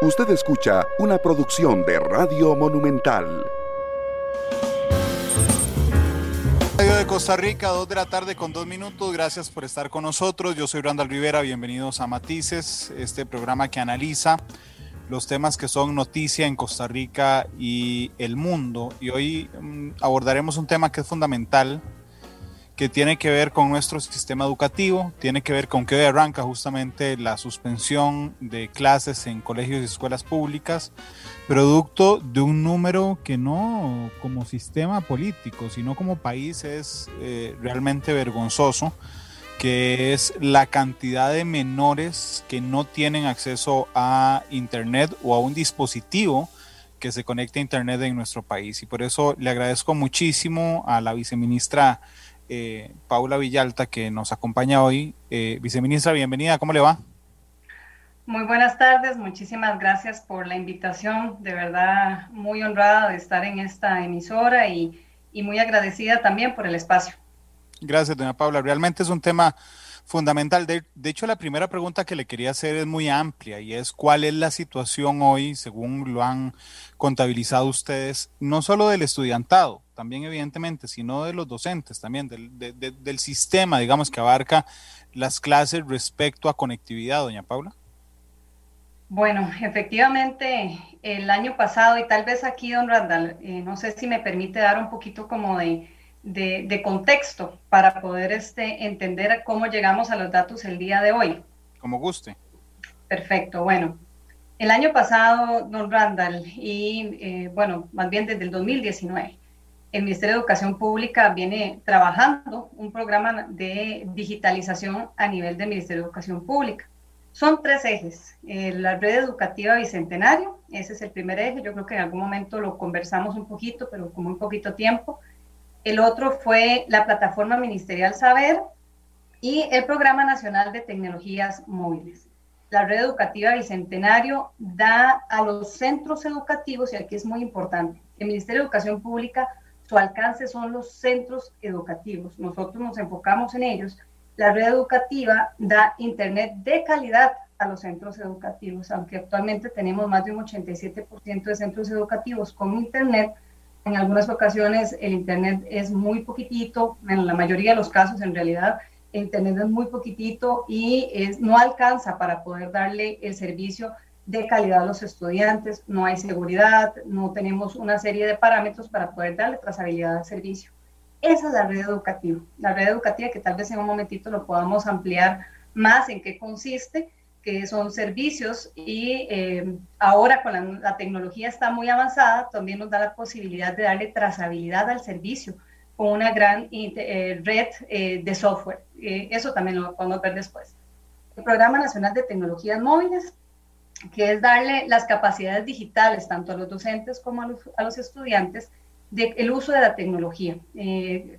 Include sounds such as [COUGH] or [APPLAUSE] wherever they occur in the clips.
Usted escucha una producción de Radio Monumental. Radio de Costa Rica, 2 de la tarde con dos minutos. Gracias por estar con nosotros. Yo soy Randall Rivera. Bienvenidos a Matices, este programa que analiza los temas que son noticia en Costa Rica y el mundo. Y hoy mm, abordaremos un tema que es fundamental que tiene que ver con nuestro sistema educativo, tiene que ver con que hoy arranca justamente la suspensión de clases en colegios y escuelas públicas, producto de un número que no como sistema político, sino como país es eh, realmente vergonzoso, que es la cantidad de menores que no tienen acceso a Internet o a un dispositivo que se conecte a Internet en nuestro país. Y por eso le agradezco muchísimo a la viceministra eh, Paula Villalta, que nos acompaña hoy. Eh, viceministra, bienvenida, ¿cómo le va? Muy buenas tardes, muchísimas gracias por la invitación, de verdad muy honrada de estar en esta emisora y, y muy agradecida también por el espacio. Gracias, doña Paula. Realmente es un tema fundamental. De, de, hecho, la primera pregunta que le quería hacer es muy amplia y es cuál es la situación hoy, según lo han contabilizado ustedes, no solo del estudiantado, también evidentemente, sino de los docentes, también del, de, de, del sistema, digamos, que abarca las clases respecto a conectividad, doña Paula. Bueno, efectivamente, el año pasado, y tal vez aquí, don Randall, eh, no sé si me permite dar un poquito como de de, de, contexto para poder este, entender cómo llegamos a los datos el día de hoy. Como guste. Perfecto, bueno. El año pasado, don Randall, y eh, bueno, más bien desde el 2019, el Ministerio de Educación Pública viene trabajando un programa de digitalización a nivel del Ministerio de Educación Pública. Son tres ejes. Eh, la red educativa Bicentenario, ese es el primer eje. Yo creo que en algún momento lo conversamos un poquito, pero con muy poquito tiempo. El otro fue la plataforma ministerial Saber y el Programa Nacional de Tecnologías Móviles. La red educativa Bicentenario da a los centros educativos, y aquí es muy importante, el Ministerio de Educación Pública, su alcance son los centros educativos. Nosotros nos enfocamos en ellos. La red educativa da Internet de calidad a los centros educativos, aunque actualmente tenemos más de un 87% de centros educativos con Internet, en algunas ocasiones el Internet es muy poquitito, en la mayoría de los casos en realidad el Internet es muy poquitito y no alcanza para poder darle el servicio de calidad a los estudiantes, no hay seguridad, no tenemos una serie de parámetros para poder darle trazabilidad al servicio. Esa es la red educativa, la red educativa que tal vez en un momentito lo podamos ampliar más en qué consiste, que son servicios y eh, ahora con la, la, tecnología está muy avanzada, también nos da la posibilidad de darle trazabilidad al servicio con una gran eh, red eh, de software. Eso también lo podemos ver después. El Programa Nacional de Tecnologías Móviles, que es darle las capacidades digitales tanto a los docentes como a los, a los estudiantes del de uso de la tecnología,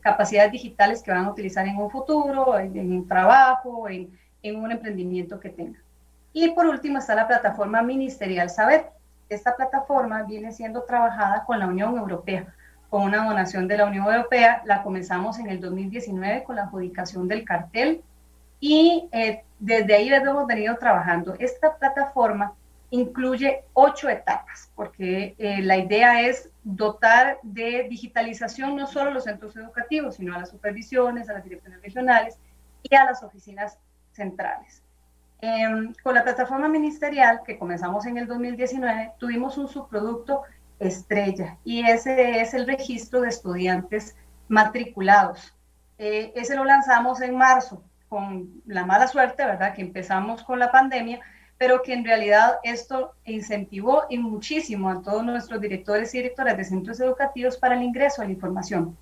capacidades digitales que van a utilizar en un futuro, en, en un trabajo, en, en un emprendimiento que tengan. Y por último está la plataforma ministerial Saber. Esta plataforma viene siendo trabajada con la Unión Europea, con una donación de la Unión Europea. La comenzamos en el 2019 con la adjudicación del cartel y eh, desde ahí hemos venido trabajando. Esta plataforma incluye ocho etapas, porque eh, la idea es dotar de digitalización no solo a los centros educativos, sino a las supervisiones, a las direcciones regionales y a las oficinas centrales. Eh, con la plataforma ministerial que comenzamos en el 2019, tuvimos un subproducto estrella y ese es el registro de estudiantes matriculados. Eh, ese lo lanzamos en marzo con la mala suerte, ¿verdad? Que empezamos con la pandemia, pero que en realidad esto incentivó y muchísimo a todos nuestros directores y directoras de centros educativos para el ingreso a la información.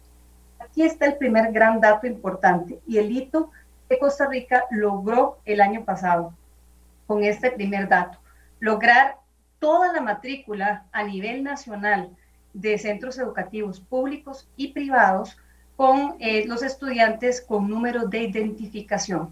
Aquí está el primer gran dato importante y el hito que Costa Rica logró el año pasado con este primer dato. Lograr toda la matrícula a nivel nacional de centros educativos públicos y privados con eh, los estudiantes con número de identificación.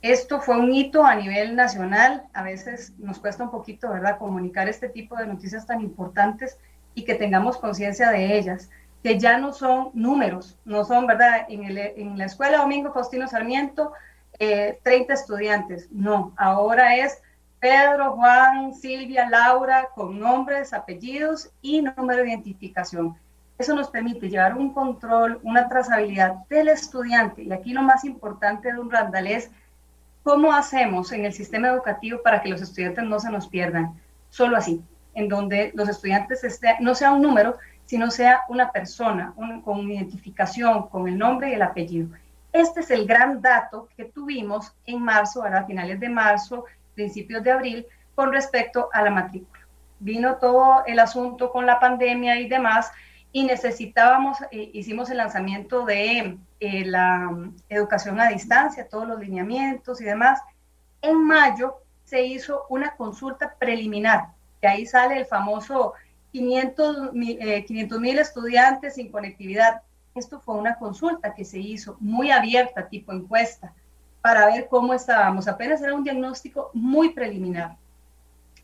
Esto fue un hito a nivel nacional. A veces nos cuesta un poquito, ¿verdad?, comunicar este tipo de noticias tan importantes y que tengamos conciencia de ellas, que ya no son números, no son, ¿verdad?, en, el, en la escuela Domingo Faustino Sarmiento 30 eh, estudiantes. No, ahora es Pedro, Juan, Silvia, Laura, con nombres, apellidos y número de identificación. Eso nos permite llevar un control, una trazabilidad del estudiante. Y aquí lo más importante de un randal es cómo hacemos en el sistema educativo para que los estudiantes no se nos pierdan. Solo así, en donde los estudiantes esté, no sea un número, sino sea una persona con identificación, con el nombre y el apellido. Este es el gran dato que tuvimos en marzo, a finales de marzo, principios de abril, con respecto a la matrícula. Vino todo el asunto con la pandemia y demás, y necesitábamos, eh, hicimos el lanzamiento de eh, la educación a distancia, todos los lineamientos y demás. En mayo se hizo una consulta preliminar, que ahí sale el famoso 500 eh, mil estudiantes sin conectividad. Esto fue una consulta que se hizo muy abierta, tipo encuesta, para ver cómo estábamos. Apenas era un diagnóstico muy preliminar.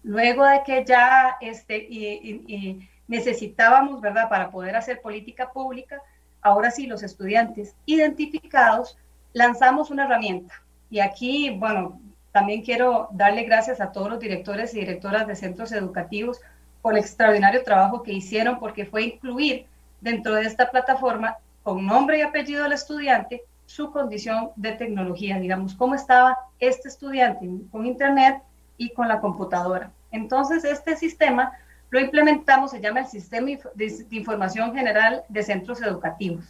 Luego de que ya este, y, necesitábamos, ¿verdad?, para poder hacer política pública, ahora sí, los estudiantes identificados, lanzamos una herramienta. Y aquí, bueno, también quiero darle gracias a todos los directores y directoras de centros educativos por el extraordinario trabajo que hicieron, porque fue incluir dentro de esta plataforma, con nombre y apellido del estudiante, su condición de tecnología, digamos, cómo estaba este estudiante con Internet y con la computadora. Entonces, este sistema lo implementamos, se llama el Sistema de Información General de Centros Educativos.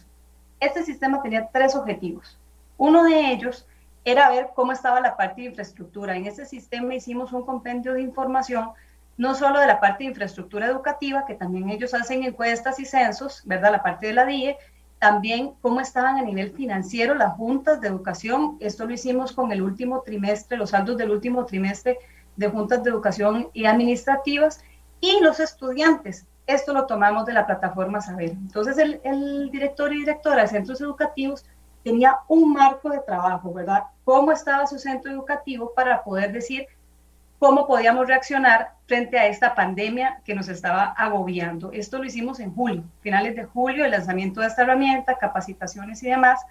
Este sistema tenía tres objetivos. Uno de ellos era ver cómo estaba la parte de infraestructura. En ese sistema hicimos un compendio de información, no solo de la parte de infraestructura educativa, que también ellos hacen encuestas y censos, ¿verdad? La parte de la DIE, también cómo estaban a nivel financiero las juntas de educación. Esto lo hicimos con el último trimestre, los saldos del último trimestre de juntas de educación y administrativas y los estudiantes. Esto lo tomamos de la plataforma Saber. Entonces el, director y directora de centros educativos tenía un marco de trabajo, ¿verdad? Cómo estaba su centro educativo para poder decir cómo podíamos reaccionar frente a esta pandemia que nos estaba agobiando. Esto lo hicimos en julio, finales de julio, el lanzamiento de esta herramienta, capacitaciones y demás.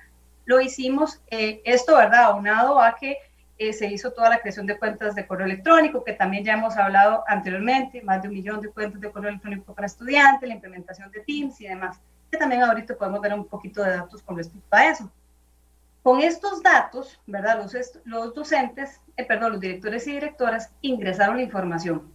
Lo hicimos, eh, esto, ¿verdad? Aunado a que eh, se hizo toda la creación de cuentas de correo electrónico, que también ya hemos hablado anteriormente, más de un millón de cuentas de correo electrónico para estudiantes, la implementación de Teams y demás, que también ahorita podemos ver un poquito de datos con respecto a eso. Con estos datos, ¿verdad? Los, los docentes, eh, perdón, los directores y directoras ingresaron la información.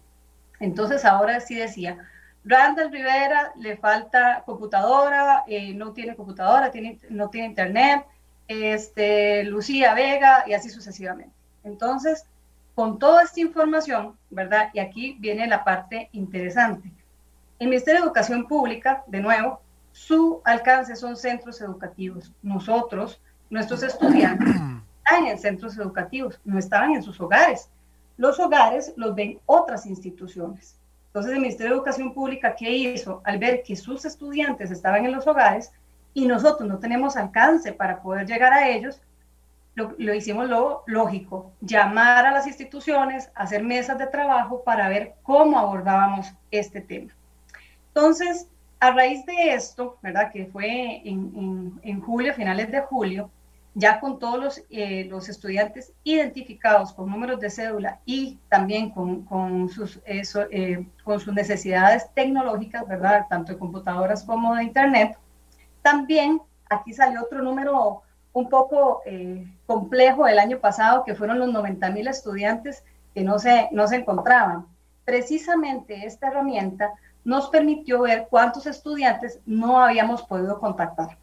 Entonces ahora sí decía, Randall Rivera le falta computadora, eh, no tiene computadora, tiene, no tiene internet, este, Lucía Vega y así sucesivamente. Entonces, con toda esta información, ¿verdad? Y aquí viene la parte interesante. El Ministerio de Educación Pública, de nuevo, su alcance son centros educativos. Nosotros, nuestros estudiantes están en centros educativos, no estaban en sus hogares. Los hogares los ven otras instituciones. Entonces el Ministerio de Educación Pública, ¿qué hizo? Al ver que sus estudiantes estaban en los hogares y nosotros no tenemos alcance para poder llegar a ellos, lo, lo, hicimos lo lógico, llamar a las instituciones, hacer mesas de trabajo para ver cómo abordábamos este tema. Entonces, a raíz de esto, ¿verdad? Que fue en, en, julio, finales de julio, ya con todos los, eh, los, estudiantes identificados con números de cédula y también con, con sus, eh, con sus necesidades tecnológicas, ¿verdad? Tanto de computadoras como de Internet. También aquí salió otro número un poco eh, complejo del año pasado, que fueron los 90 mil estudiantes que no se, no se encontraban. Precisamente esta herramienta nos permitió ver cuántos estudiantes no habíamos podido contactar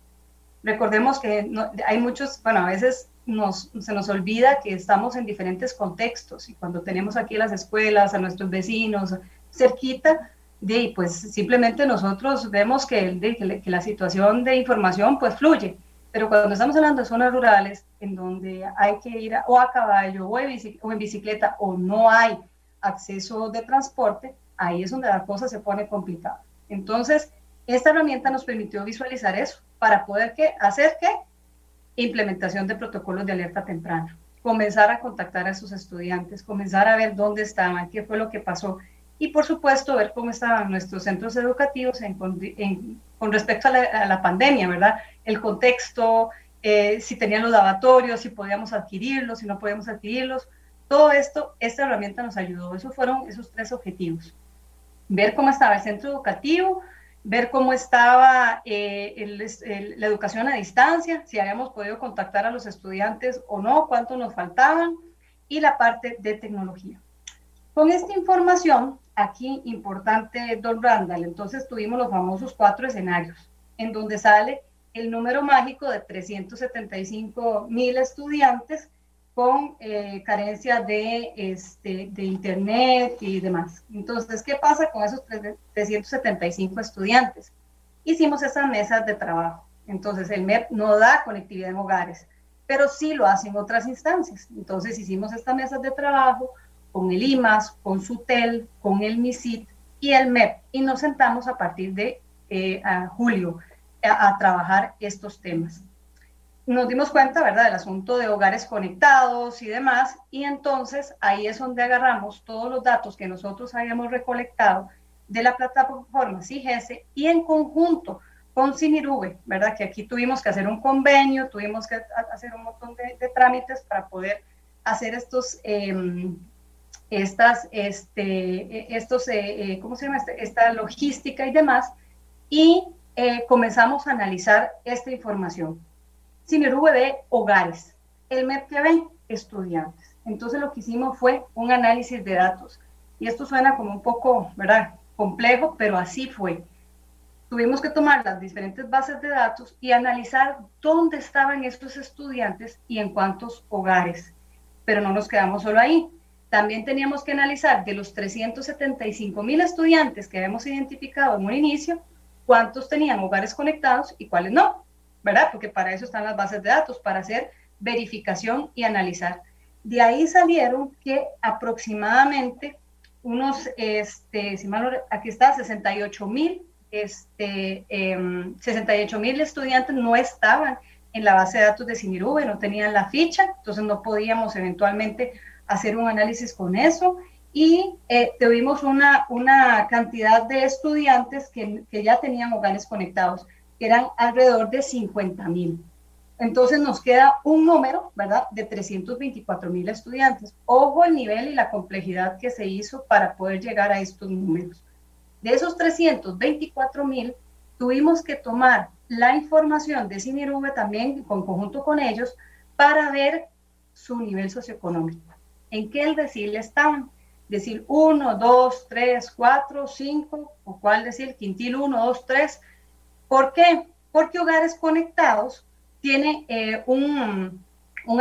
recordemos que hay muchos, bueno, a veces nos, se nos olvida que estamos en diferentes contextos y cuando tenemos aquí las escuelas, a nuestros vecinos cerquita, de, pues simplemente nosotros vemos que, que, la situación de información pues fluye. Pero cuando estamos hablando de zonas rurales, en donde hay que ir o a caballo o en bicicleta o no hay acceso de transporte, ahí es donde la cosa se pone complicada. Entonces, esta herramienta nos permitió visualizar eso para poder hacer qué? Implementación de protocolos de alerta temprana. Comenzar a contactar a sus estudiantes, comenzar a ver dónde estaban, qué fue lo que pasó y por supuesto ver cómo estaban nuestros centros educativos con respecto a la, pandemia, ¿verdad? El contexto, eh, si tenían los lavatorios, si podíamos adquirirlos, si no podíamos adquirirlos, Todo esto, esta herramienta nos ayudó. Esos fueron esos tres objetivos. Ver cómo estaba el centro educativo, ver cómo estaba eh, la educación a distancia, si habíamos podido contactar a los estudiantes o no, cuánto nos faltaban, y la parte de tecnología. Con esta información, aquí importante, don Randall, entonces tuvimos los famosos cuatro escenarios, en donde sale el número mágico de 375 mil estudiantes con eh, carencia de, este, de internet y demás. Entonces, ¿qué pasa con esos 375 estudiantes? Hicimos esas mesas de trabajo. Entonces, el MEP no da conectividad en hogares, pero sí lo hacen otras instancias. Entonces, hicimos estas mesas de trabajo con el IMAS, con SUTEL, con el MISIT y el MEP, y nos sentamos a partir de eh, julio a trabajar estos temas nos dimos cuenta, ¿verdad?, del asunto de hogares conectados y demás, y entonces ahí es donde agarramos todos los datos que nosotros habíamos recolectado de la plataforma CIGES y en conjunto con Sinirube, ¿verdad?, que aquí tuvimos que hacer un convenio, tuvimos que hacer un montón de, trámites para poder hacer estos, em, estas, este, estos, eh, ¿cómo se llama?, este, esta logística y demás, y eh, comenzamos a analizar esta información Cinerube ve hogares, el MEP estudiantes. Entonces lo que hicimos fue un análisis de datos. Y esto suena como un poco, ¿verdad? Complejo, pero así fue. Tuvimos que tomar las diferentes bases de datos y analizar dónde estaban estos estudiantes y en cuántos hogares. Pero no nos quedamos solo ahí. También teníamos que analizar de los 375 mil estudiantes que habíamos identificado en un inicio, cuántos tenían hogares conectados y cuáles no. ¿verdad? Porque para eso están las bases de datos, para hacer verificación y analizar. De ahí salieron que aproximadamente unos, este, si mal aquí está, 68 mil, este, 68 em, estudiantes no estaban en la base de datos de Sinirube, no tenían la ficha, entonces no podíamos eventualmente hacer un análisis con eso. Y eh, tuvimos una, una cantidad de estudiantes que, que ya tenían hogares conectados eran alrededor de 50 mil. Entonces nos queda un número, ¿verdad?, de 324 mil estudiantes. Ojo el nivel y la complejidad que se hizo para poder llegar a estos números. De esos 324 mil, tuvimos que tomar la información de CINIRUVE también, con conjunto con ellos, para ver su nivel socioeconómico. ¿En qué el decir estaban? Decir 1, 2, 3, 4, 5, o cuál decir quintil 1, 2, 3, ¿Por qué? Porque Hogares Conectados tiene eh, un,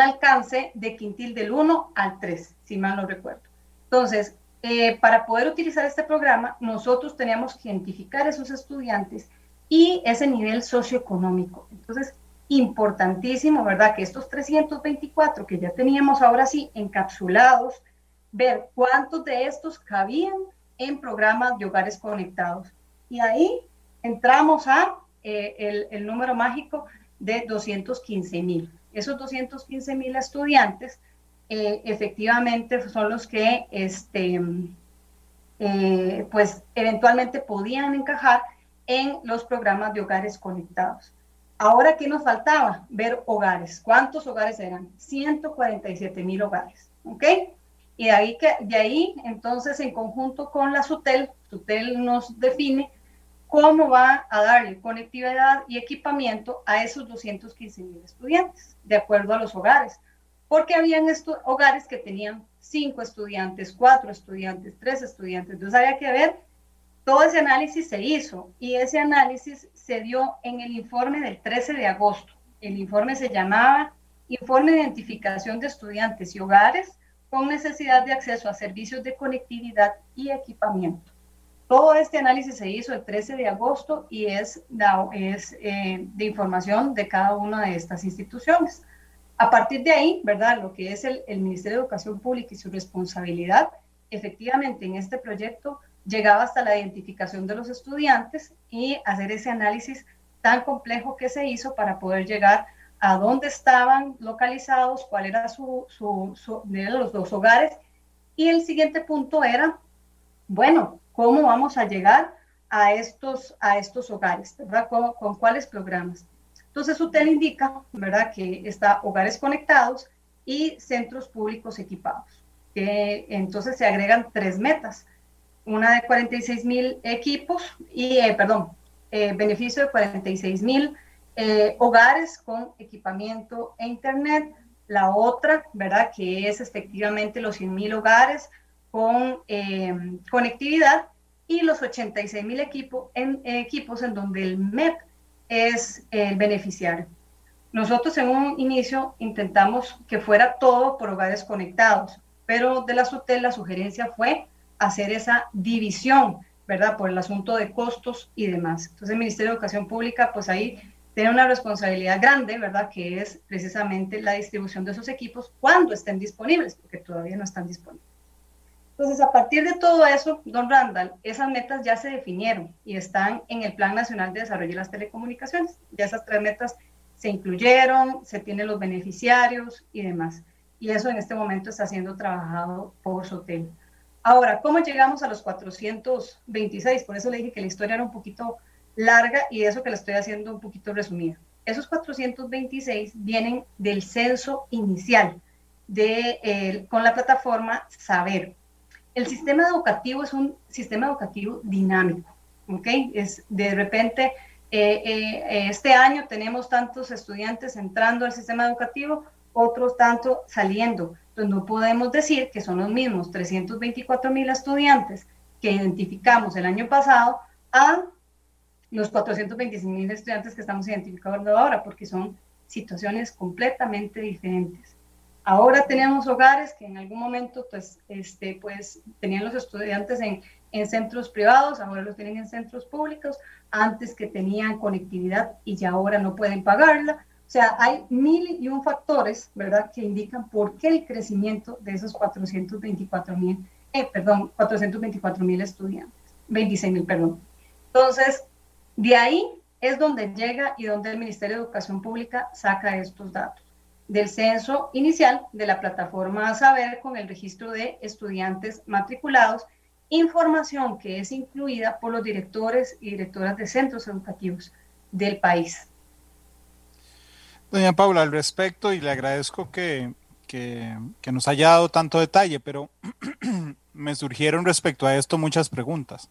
alcance de quintil del 1 al 3, si mal no recuerdo. Entonces, eh, para poder utilizar este programa, nosotros teníamos que identificar a esos estudiantes y ese nivel socioeconómico. Entonces, importantísimo, ¿verdad? Que estos 324 que ya teníamos ahora sí encapsulados, ver cuántos de estos cabían en programas de hogares conectados. Y ahí entramos a eh, el, número mágico de 215 mil. Esos 215 mil estudiantes eh, efectivamente son los que este, eh, pues eventualmente podían encajar en los programas de hogares conectados. Ahora, ¿qué nos faltaba? Ver hogares. ¿Cuántos hogares eran? 147 mil hogares. ¿Ok? Y de ahí, de ahí, entonces, en conjunto con la SUTEL, SUTEL nos define cómo va a darle conectividad y equipamiento a esos 215 mil estudiantes, de acuerdo a los hogares. Porque habían hogares que tenían cinco estudiantes, cuatro estudiantes, tres estudiantes. Entonces había que ver, todo ese análisis se hizo y ese análisis se dio en el informe del 13 de agosto. El informe se llamaba Informe de Identificación de Estudiantes y Hogares con necesidad de acceso a servicios de conectividad y equipamiento. Todo este análisis se hizo el 13 de agosto y es, eh, de información de cada una de estas instituciones. A partir de ahí, ¿verdad? Lo que es el, Ministerio de Educación Pública y su responsabilidad, efectivamente en este proyecto llegaba hasta la identificación de los estudiantes y hacer ese análisis tan complejo que se hizo para poder llegar a dónde estaban localizados, cuál era su, su, su de los dos hogares. Y el siguiente punto era, bueno, cómo vamos a llegar a estos, a estos hogares, ¿verdad? ¿Con, cuáles programas? Entonces, usted indica, ¿verdad? Que está hogares conectados y centros públicos equipados. entonces se agregan tres metas. Una de 46 mil equipos y, eh, perdón, eh, beneficio de 46 mil eh, hogares con equipamiento e internet. La otra, ¿verdad? Que es efectivamente los 100 mil hogares con conectividad y los 86 mil equipo, en, equipos en donde el MEP es el beneficiario. Nosotros en un inicio intentamos que fuera todo por hogares conectados, pero de la SUTEL la sugerencia fue hacer esa división, ¿verdad? Por el asunto de costos y demás. Entonces el Ministerio de Educación Pública, pues ahí tiene una responsabilidad grande, ¿verdad? Que es precisamente la distribución de esos equipos cuando estén disponibles, porque todavía no están disponibles. Entonces, a partir de todo eso, don Randall, esas metas ya se definieron y están en el Plan Nacional de Desarrollo de las Telecomunicaciones. Ya esas tres metas se incluyeron, se tienen los beneficiarios y demás. Y eso en este momento está siendo trabajado por SOTEL. Ahora, ¿cómo llegamos a los 426? Por eso le dije que la historia era un poquito larga y eso que la estoy haciendo un poquito resumida. Esos 426 vienen del censo inicial de, eh, con la plataforma Saber. El sistema educativo es un sistema educativo dinámico, ¿ok? Es de repente, eh, eh, este año tenemos tantos estudiantes entrando al sistema educativo, otros tanto saliendo. Entonces no podemos decir que son los mismos 324 mil estudiantes que identificamos el año pasado a los 425 mil estudiantes que estamos identificando ahora, porque son situaciones completamente diferentes. Ahora tenemos hogares que en algún momento pues, este, pues, tenían los estudiantes en, en centros privados, ahora los tienen en centros públicos, antes que tenían conectividad y ya ahora no pueden pagarla. O sea, hay mil y un factores, ¿verdad?, que indican por qué el crecimiento de esos 424 mil, eh, perdón, 424 mil estudiantes, 26 mil, perdón. Entonces, de ahí es donde llega y donde el Ministerio de Educación Pública saca estos datos del censo inicial de la plataforma Saber con el registro de estudiantes matriculados, información que es incluida por los directores y directoras de centros educativos del país. Doña Paula, al respecto, y le agradezco que, que, nos haya dado tanto detalle, pero [CLEARS THROAT] me surgieron respecto a esto muchas preguntas.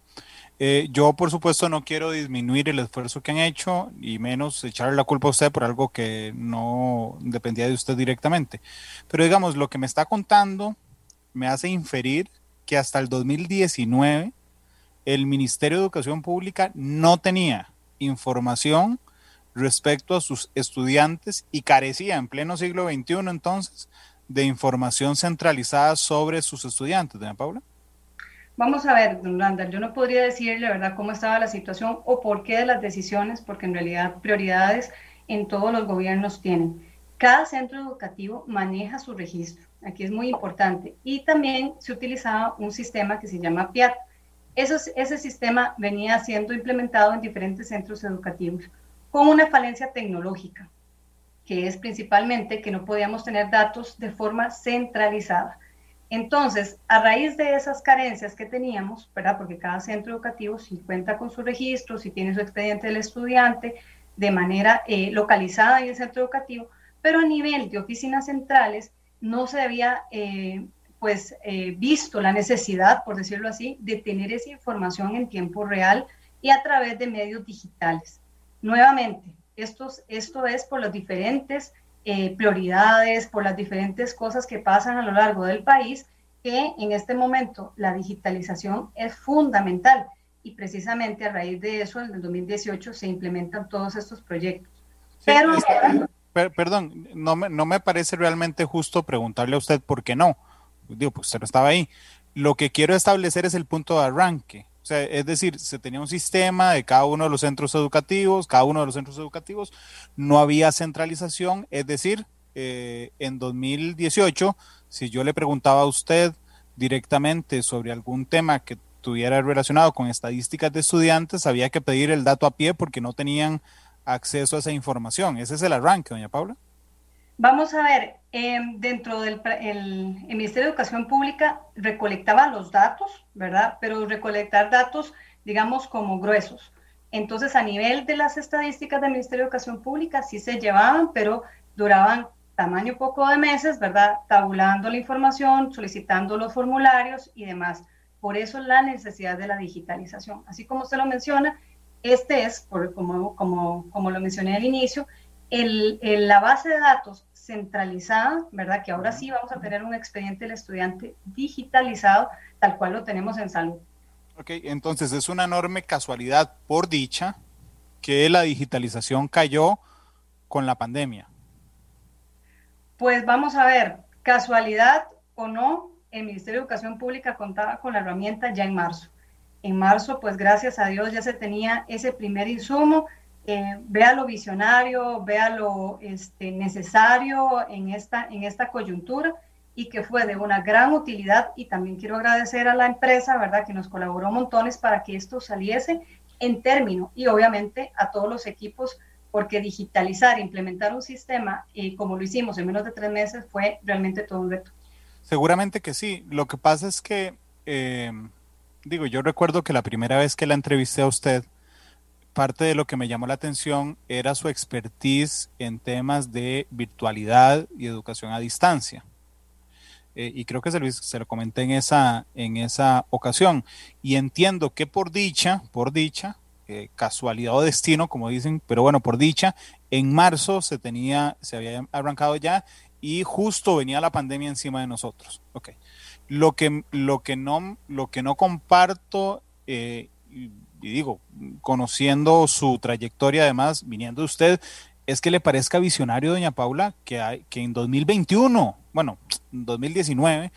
Eh, yo, por supuesto, no quiero disminuir el esfuerzo que han hecho y menos echarle la culpa a usted por algo que no dependía de usted directamente. Pero digamos, lo que me está contando me hace inferir que hasta el 2019 el Ministerio de Educación Pública no tenía información respecto a sus estudiantes y carecía en pleno siglo XXI entonces de información centralizada sobre sus estudiantes, doña Paula. Vamos a ver, don Randall, yo no podría decirle, ¿verdad?, cómo estaba la situación o por qué de las decisiones, porque en realidad prioridades en todos los gobiernos tienen. Cada centro educativo maneja su registro, aquí es muy importante, y también se utilizaba un sistema que se llama PIAT. Ese sistema venía siendo implementado en diferentes centros educativos con una falencia tecnológica, que es principalmente que no podíamos tener datos de forma centralizada. Entonces, a raíz de esas carencias que teníamos, ¿verdad? Porque cada centro educativo sí cuenta con su registro, si tiene su expediente del estudiante de manera eh, localizada en el centro educativo, pero a nivel de oficinas centrales no se había eh, pues eh, visto la necesidad, por decirlo así, de tener esa información en tiempo real y a través de medios digitales. Nuevamente, esto, esto es por las diferentes eh, prioridades, por las diferentes cosas que pasan a lo largo del país, que en este momento la digitalización es fundamental y precisamente a raíz de eso en el 2018 se implementan todos estos proyectos. Pero, perdón, no me, no me parece realmente justo preguntarle a usted por qué no. Digo, pues usted no estaba ahí. Lo que quiero establecer es el punto de arranque. O sea, es decir, se tenía un sistema de cada uno de los centros educativos, cada uno de los centros educativos, no había centralización, es decir, eh, en 2018, si yo le preguntaba a usted directamente sobre algún tema que tuviera relacionado con estadísticas de estudiantes, había que pedir el dato a pie porque no tenían acceso a esa información. Ese es el arranque, doña Paula. Vamos a ver, em, dentro del Ministerio de Educación Pública recolectaba los datos, ¿verdad? Pero recolectar datos, digamos, como gruesos. Entonces, a nivel de las estadísticas del Ministerio de Educación Pública, sí se llevaban, pero duraban tamaño poco de meses, ¿verdad? Tabulando la información, solicitando los formularios y demás. Por eso la necesidad de la digitalización. Así como usted lo menciona, este es, como, como, como lo mencioné al inicio, el, la base de datos centralizada, ¿verdad? Que ahora sí vamos a tener un expediente del estudiante digitalizado, tal cual lo tenemos en salud. Ok, entonces es una enorme casualidad, por dicha, que la digitalización cayó con la pandemia. Pues vamos a ver, casualidad o no, el Ministerio de Educación Pública contaba con la herramienta ya en marzo. En marzo, pues gracias a Dios ya se tenía ese primer insumo. Eh, vea lo visionario, vea lo este, necesario en esta, en esta coyuntura y que fue de una gran utilidad. Y también quiero agradecer a la empresa, ¿verdad?, que nos colaboró montones para que esto saliese en término y obviamente a todos los equipos porque digitalizar, implementar un sistema y como lo hicimos en menos de tres meses fue realmente todo un reto. Seguramente que sí. Lo que pasa es que, eh, digo, yo recuerdo que la primera vez que la entrevisté a usted, parte de lo que me llamó la atención era su expertise en temas de virtualidad y educación a distancia. Eh, y creo que se lo, se lo comenté en esa, en esa ocasión. Y entiendo que por dicha, por dicha, eh, casualidad o destino, como dicen, pero bueno, por dicha, en marzo se tenía, se había arrancado ya y justo venía la pandemia encima de nosotros. Ok. Lo que, lo que, no, lo que no comparto, eh, y, digo, conociendo su trayectoria además, viniendo de usted, es que le parezca visionario, doña Paula, que, hay, que en 2021, bueno, 2019,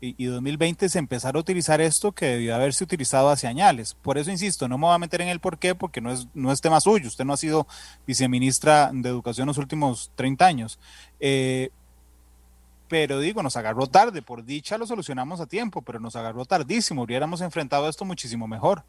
y, 2020 se empezara a utilizar esto que debió haberse utilizado hace años. Por eso insisto, no me voy a meter en el por qué, porque no es, no es tema suyo. Usted no ha sido viceministra de Educación los últimos 30 años. Eh, pero digo, nos agarró tarde. Por dicha lo solucionamos a tiempo, pero nos agarró tardísimo. Hubiéramos enfrentado esto muchísimo mejor.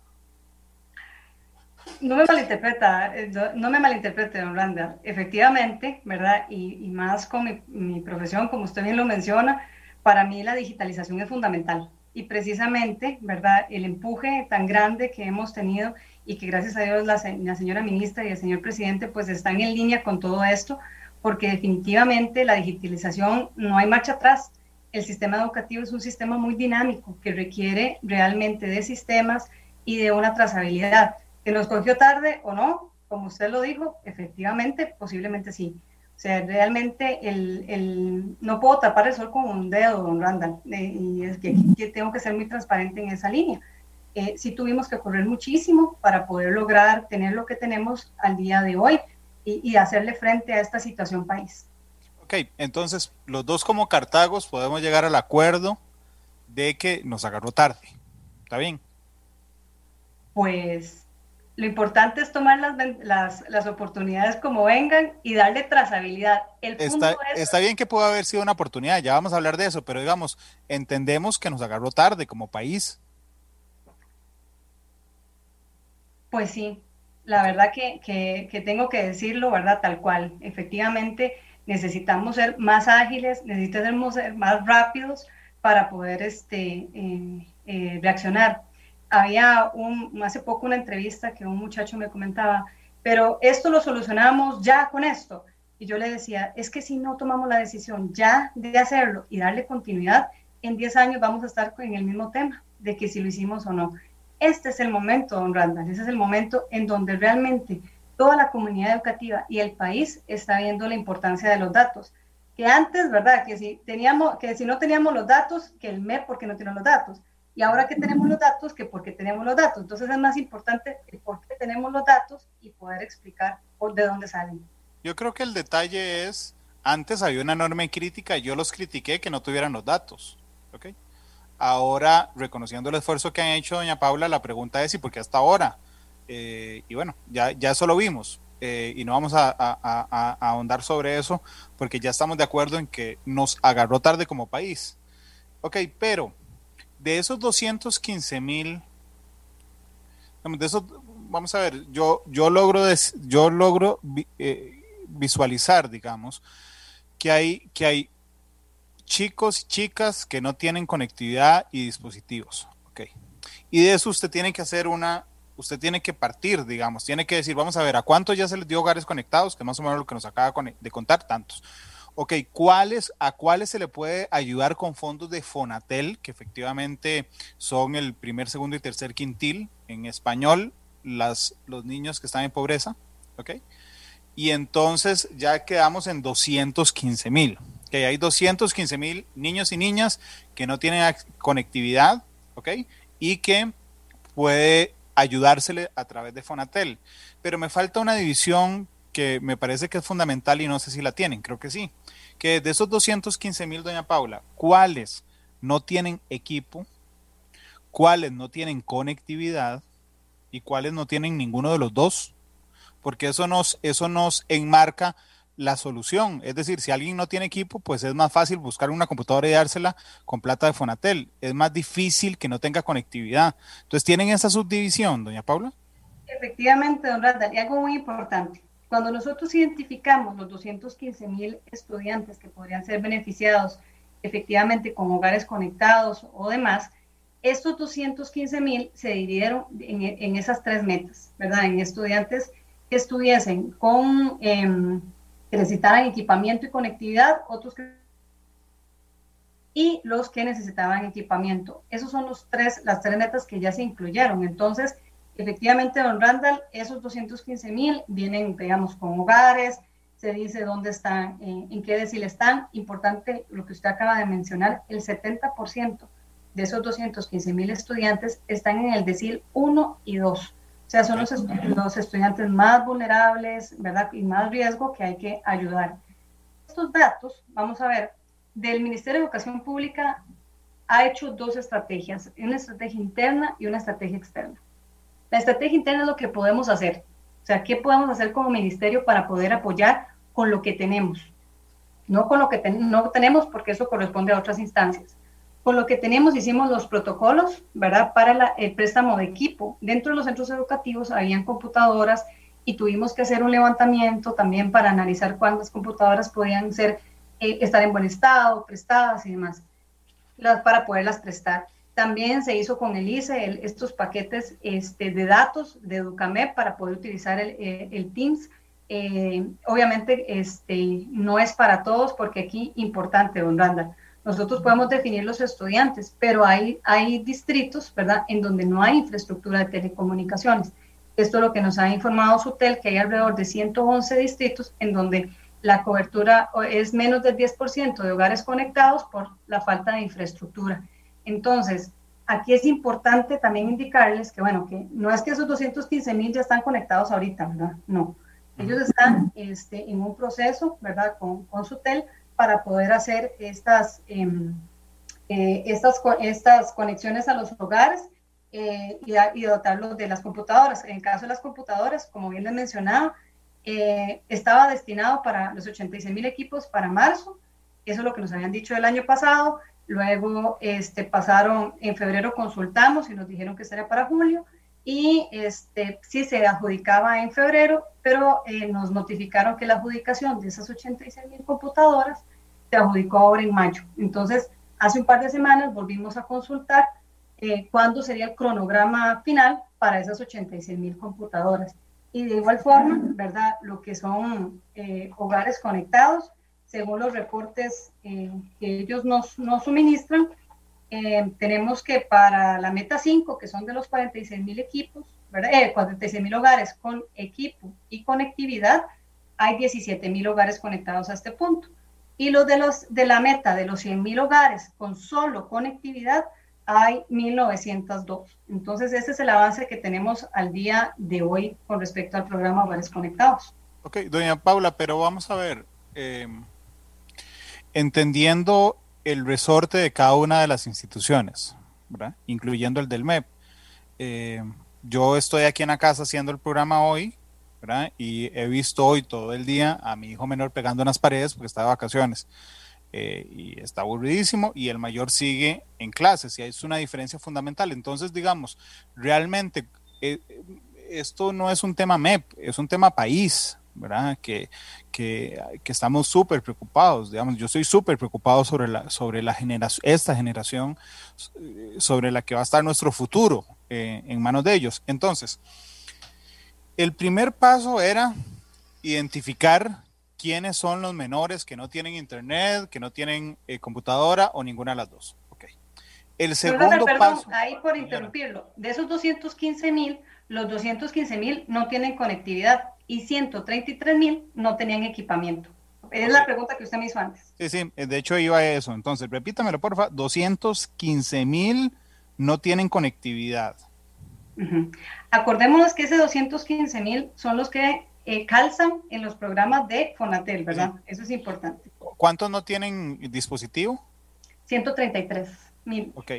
No me malinterpreta, eh, no me malinterprete, don Randa. Efectivamente, ¿verdad? Y, más con mi, profesión, como usted bien lo menciona, para mí la digitalización es fundamental y precisamente, ¿verdad? El empuje tan grande que hemos tenido y que gracias a Dios la, señora ministra y el señor presidente pues están en línea con todo esto, porque definitivamente la digitalización no hay marcha atrás. El sistema educativo es un sistema muy dinámico que requiere realmente de sistemas y de una trazabilidad. ¿Que nos cogió tarde o no? Como usted lo dijo, efectivamente, posiblemente sí o sea, realmente el, el, no puedo tapar el sol con un dedo, don Randall, eh, y es que, tengo que ser muy transparente en esa línea. Eh, sí tuvimos que correr muchísimo para poder lograr tener lo que tenemos al día de hoy y, y hacerle frente a esta situación país. Ok, entonces los dos como Cartagos podemos llegar al acuerdo de que nos agarró tarde. ¿Está bien? Pues lo importante es tomar las, las, oportunidades como vengan y darle trazabilidad. El está, está bien que pueda haber sido una oportunidad, ya vamos a hablar de eso, pero digamos, entendemos que nos agarró tarde como país. Pues sí, la verdad que, que, tengo que decirlo, ¿verdad? Tal cual. Efectivamente, necesitamos ser más ágiles, necesitamos ser más rápidos para poder este, eh, eh, reaccionar había un, hace poco una entrevista que un muchacho me comentaba, pero esto lo solucionamos ya con esto. Y yo le decía, es que si no tomamos la decisión ya de hacerlo y darle continuidad, en 10 años vamos a estar en el mismo tema de que si lo hicimos o no. Este es el momento, don Randall, ese es el momento en donde realmente toda la comunidad educativa y el país está viendo la importancia de los datos. Que antes, ¿verdad? Que si, teníamos, que si no teníamos los datos, que el MEP porque no tiene los datos y ahora que tenemos los datos, que porque tenemos los datos. Entonces es más importante el por qué tenemos los datos y poder explicar de dónde salen. Yo creo que el detalle es, antes había una enorme crítica, yo los critiqué que no tuvieran los datos. ¿okay? Ahora, reconociendo el esfuerzo que han hecho doña Paula, la pregunta es, ¿y por qué hasta ahora? Eh, y bueno, ya, ya eso lo vimos. Eh, y no vamos a, a, a, ahondar sobre eso porque ya estamos de acuerdo en que nos agarró tarde como país. Ok, pero de esos 215 mil, de esos, vamos a ver, yo, yo logro, yo logro eh, visualizar, digamos, que hay, que hay chicos y chicas que no tienen conectividad y dispositivos. Okay. Y de eso usted tiene que hacer una, usted tiene que partir, digamos, tiene que decir, vamos a ver, ¿a cuántos ya se les dio hogares conectados? Que más o menos lo que nos acaba de contar, tantos. Ok, ¿cuáles, ¿a cuáles se le puede ayudar con fondos de Fonatel, que efectivamente son el primer, segundo y tercer quintil en español, las, los niños que están en pobreza? ¿Ok? Y entonces ya quedamos en 215 mil. Que hay 215 mil niños y niñas que no tienen conectividad, ¿ok? Y que puede ayudársele a través de Fonatel. Pero me falta una división que me parece que es fundamental y no sé si la tienen, creo que sí. Que de esos 215 mil, doña Paula, ¿cuáles no tienen equipo? ¿Cuáles no tienen conectividad? ¿Y cuáles no tienen ninguno de los dos? Porque eso nos, eso nos enmarca la solución. Es decir, si alguien no tiene equipo, pues es más fácil buscar una computadora y dársela con plata de Fonatel. Es más difícil que no tenga conectividad. Entonces, ¿tienen esa subdivisión, doña Paula? Efectivamente, don Randall, y algo muy importante. Cuando nosotros identificamos los 215 mil estudiantes que podrían ser beneficiados efectivamente con hogares conectados o demás, estos 215 mil se dividieron en, en, esas tres metas, ¿verdad? En estudiantes que estuviesen con... Eh, que necesitaban equipamiento y conectividad, otros que y los que necesitaban equipamiento. Esos son los tres, las tres metas que ya se incluyeron. Entonces, efectivamente, don Randall, esos 215 mil vienen, digamos, con hogares, se dice dónde están, en, en qué decil están. Importante lo que usted acaba de mencionar, el 70% de esos 215 mil estudiantes están en el decil 1 y 2. O sea, son los, los estudiantes más vulnerables, ¿verdad? Y más riesgo que hay que ayudar. Estos datos, vamos a ver, del Ministerio de Educación Pública ha hecho dos estrategias, una estrategia interna y una estrategia externa. La estrategia interna es lo que podemos hacer, o sea, ¿qué podemos hacer como ministerio para poder apoyar con lo que tenemos? No con lo que no tenemos, porque eso corresponde a otras instancias. Con lo que tenemos hicimos los protocolos, ¿verdad? Para el préstamo de equipo. Dentro de los centros educativos habían computadoras y tuvimos que hacer un levantamiento también para analizar cuántas computadoras podían ser, eh, estar en buen estado, prestadas y demás, para poderlas prestar. También se hizo con el ICE estos paquetes este, de datos de Educamep para poder utilizar el, eh, el Teams. Eh, obviamente este, no es para todos porque aquí importante, don Randa, nosotros podemos definir los estudiantes, pero hay, hay distritos, ¿verdad?, en donde no hay infraestructura de telecomunicaciones. Esto es lo que nos ha informado SUTEL, que hay alrededor de 111 distritos en donde la cobertura es menos del 10% de hogares conectados por la falta de infraestructura. Entonces, aquí es importante también indicarles que, bueno, que no es que esos 215 mil ya están conectados ahorita, ¿verdad? No. Ellos están este, en un proceso, ¿verdad? Con, con SUTEL para poder hacer estas, em, eh, estas, estas conexiones a los hogares eh, y, dotarlos de las computadoras. En el caso de las computadoras, como bien les mencionaba, eh, estaba destinado para los 86 mil equipos para marzo, eso es lo que nos habían dicho el año pasado, luego este, pasaron, en febrero consultamos y nos dijeron que sería para julio, y este, sí se adjudicaba en febrero, pero eh, nos notificaron que la adjudicación de esas 86 mil computadoras se adjudicó ahora en mayo. Entonces, hace un par de semanas volvimos a consultar eh, cuándo sería el cronograma final para esas 86 mil computadoras. Y de igual forma, ¿verdad? Lo que son eh, hogares conectados, según los reportes que ellos nos, nos suministran, eh, tenemos que para la meta 5, que son de los 46 mil equipos, ¿verdad? 46 eh, mil hogares con equipo y conectividad, hay 17 mil hogares conectados a este punto. Y los de, los, de la meta de los 100 mil hogares con solo conectividad, hay 1902. Entonces, ese es el avance que tenemos al día de hoy con respecto al programa Hogares Conectados. Ok, doña Paula, pero vamos a ver, eh, entendiendo el resorte de cada una de las instituciones, ¿verdad? incluyendo el del MEP. Eh, yo estoy aquí en la casa haciendo el programa hoy, ¿verdad? y he visto hoy todo el día a mi hijo menor pegando en las paredes porque está de vacaciones. Eh, y está aburridísimo y el mayor sigue en clases y es una diferencia fundamental. Entonces, digamos, realmente eh, esto no es un tema MEP, es un tema país, ¿verdad? Que, que, que estamos súper preocupados, digamos, yo estoy súper preocupado sobre, la, sobre la generación, esta generación, sobre la que va a estar nuestro futuro eh, en manos de ellos. Entonces, el primer paso era identificar quiénes son los menores que no tienen internet, que no tienen eh, computadora o ninguna de las dos. Ok. El segundo paso. Ahí por interrumpirlo, de esos 215 mil, los 215 mil no tienen conectividad y 133 mil no tenían equipamiento. Es la pregunta que usted me hizo antes. Sí, sí, de hecho iba a eso. Entonces, repítamelo, por favor. 215 mil no tienen conectividad. Acordémonos que ese 215 mil son los que eh, calzan en los programas de Fonatel, ¿verdad? Eso es importante. ¿Cuántos no tienen dispositivo? 133 mil. Ok.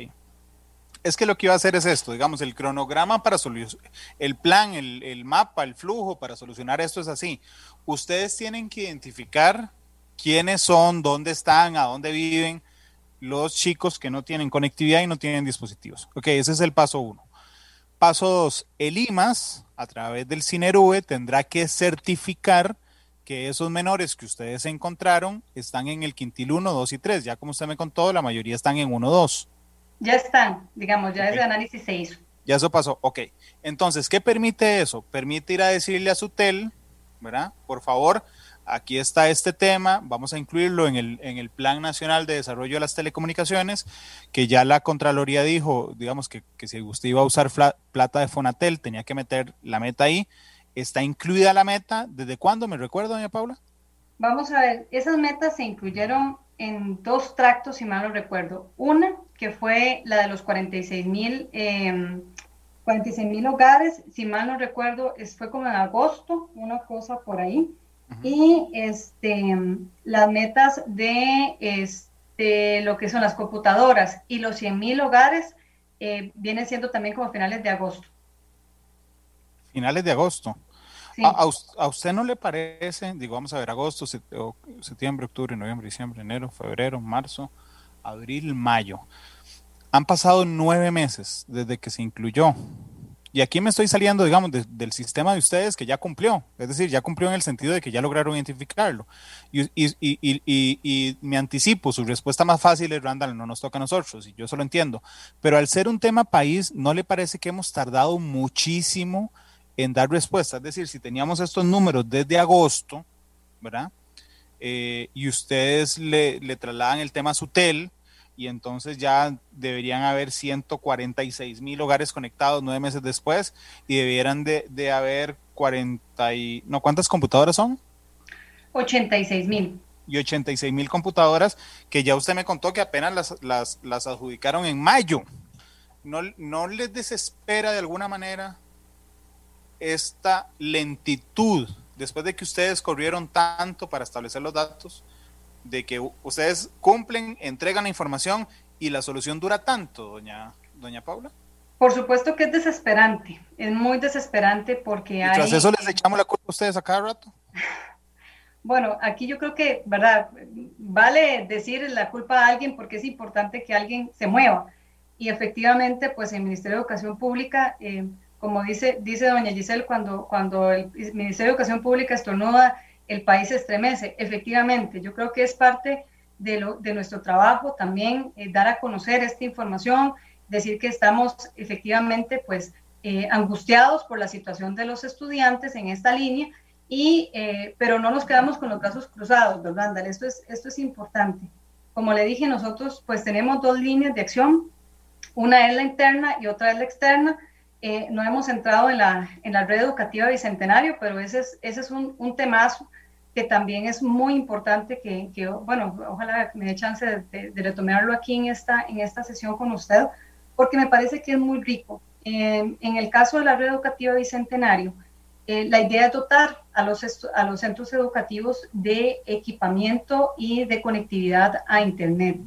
Es que lo que iba a hacer es esto, digamos, el cronograma para solucionar, el plan, el, mapa, el flujo para solucionar esto es así. Ustedes tienen que identificar quiénes son, dónde están, a dónde viven los chicos que no tienen conectividad y no tienen dispositivos. Ok, ese es el paso uno. Paso dos, el IMAS, a través del CINERUE, tendrá que certificar que esos menores que ustedes encontraron están en el quintil 1, 2 y 3. Ya como usted me contó, la mayoría están en 1, 2. Ya están, digamos, ya ese análisis se hizo. Ya eso pasó, ok. Entonces, ¿qué permite eso? Permite ir a decirle a su TEL, ¿verdad? Por favor, aquí está este tema, vamos a incluirlo en el, en el Plan Nacional de Desarrollo de las Telecomunicaciones, que ya la Contraloría dijo, digamos, que, que si usted iba a usar plata de Fonatel, tenía que meter la meta ahí. ¿Está incluida la meta? ¿Desde cuándo? ¿Me recuerdo, doña Paula? Vamos a ver, esas metas se incluyeron en dos tractos, si mal no recuerdo. Una, que fue la de los 46 mil eh, 46 mil hogares, si mal no recuerdo, fue como en agosto, una cosa por ahí. Y este, las metas de este, lo que son las computadoras y los 100 mil hogares eh, vienen siendo también como finales de agosto. Finales de agosto. A, usted no le parece, digo, vamos a ver, agosto, septiembre, octubre, noviembre, diciembre, enero, febrero, marzo, abril, mayo? Han pasado nueve meses desde que se incluyó. Y aquí me estoy saliendo, digamos, del sistema de ustedes que ya cumplió. Es decir, ya cumplió en el sentido de que ya lograron identificarlo. Y, me anticipo, su respuesta más fácil es, Randall, no nos toca a nosotros, y yo eso lo entiendo. Pero al ser un tema país, ¿no le parece que hemos tardado muchísimo en dar respuesta? Es decir, si teníamos estos números desde agosto, ¿verdad? Eh, y ustedes le, le trasladan el tema a SUTEL, y entonces ya deberían haber 146 mil hogares conectados nueve meses después y debieran de, haber 40 y... ¿No cuántas computadoras son? 86 mil. Y 86 mil computadoras que ya usted me contó que apenas las, las, las adjudicaron en mayo. ¿No, ¿No les desespera de alguna manera esta lentitud después de que ustedes corrieron tanto para establecer los datos? de que ustedes cumplen, entregan la información y la solución dura tanto, doña, doña Paula? Por supuesto que es desesperante, es muy desesperante porque ¿Y tras eso les echamos la culpa a ustedes a cada rato? [LAUGHS] Bueno, aquí yo creo que, ¿verdad? Vale decir la culpa a alguien porque es importante que alguien se mueva. Y efectivamente, pues el Ministerio de Educación Pública, eh, como dice, dice doña Giselle, cuando, cuando el Ministerio de Educación Pública estornuda, el país se estremece. Efectivamente, yo creo que es parte de, lo, de nuestro trabajo también eh, dar a conocer esta información, decir que estamos efectivamente pues eh, angustiados por la situación de los estudiantes en esta línea, y, eh, pero no nos quedamos con los brazos cruzados, ¿verdad? Esto es, esto es importante. Como le dije, nosotros pues tenemos dos líneas de acción, una es la interna y otra es la externa. No hemos entrado en la, en la red educativa Bicentenario, pero ese es, ese es un, un temazo que también es muy importante que, que bueno, ojalá me dé chance de, retomarlo aquí en esta, en esta sesión con usted, porque me parece que es muy rico. en el caso de la red educativa Bicentenario, eh, la idea es dotar a los, a los centros educativos de equipamiento y de conectividad a Internet.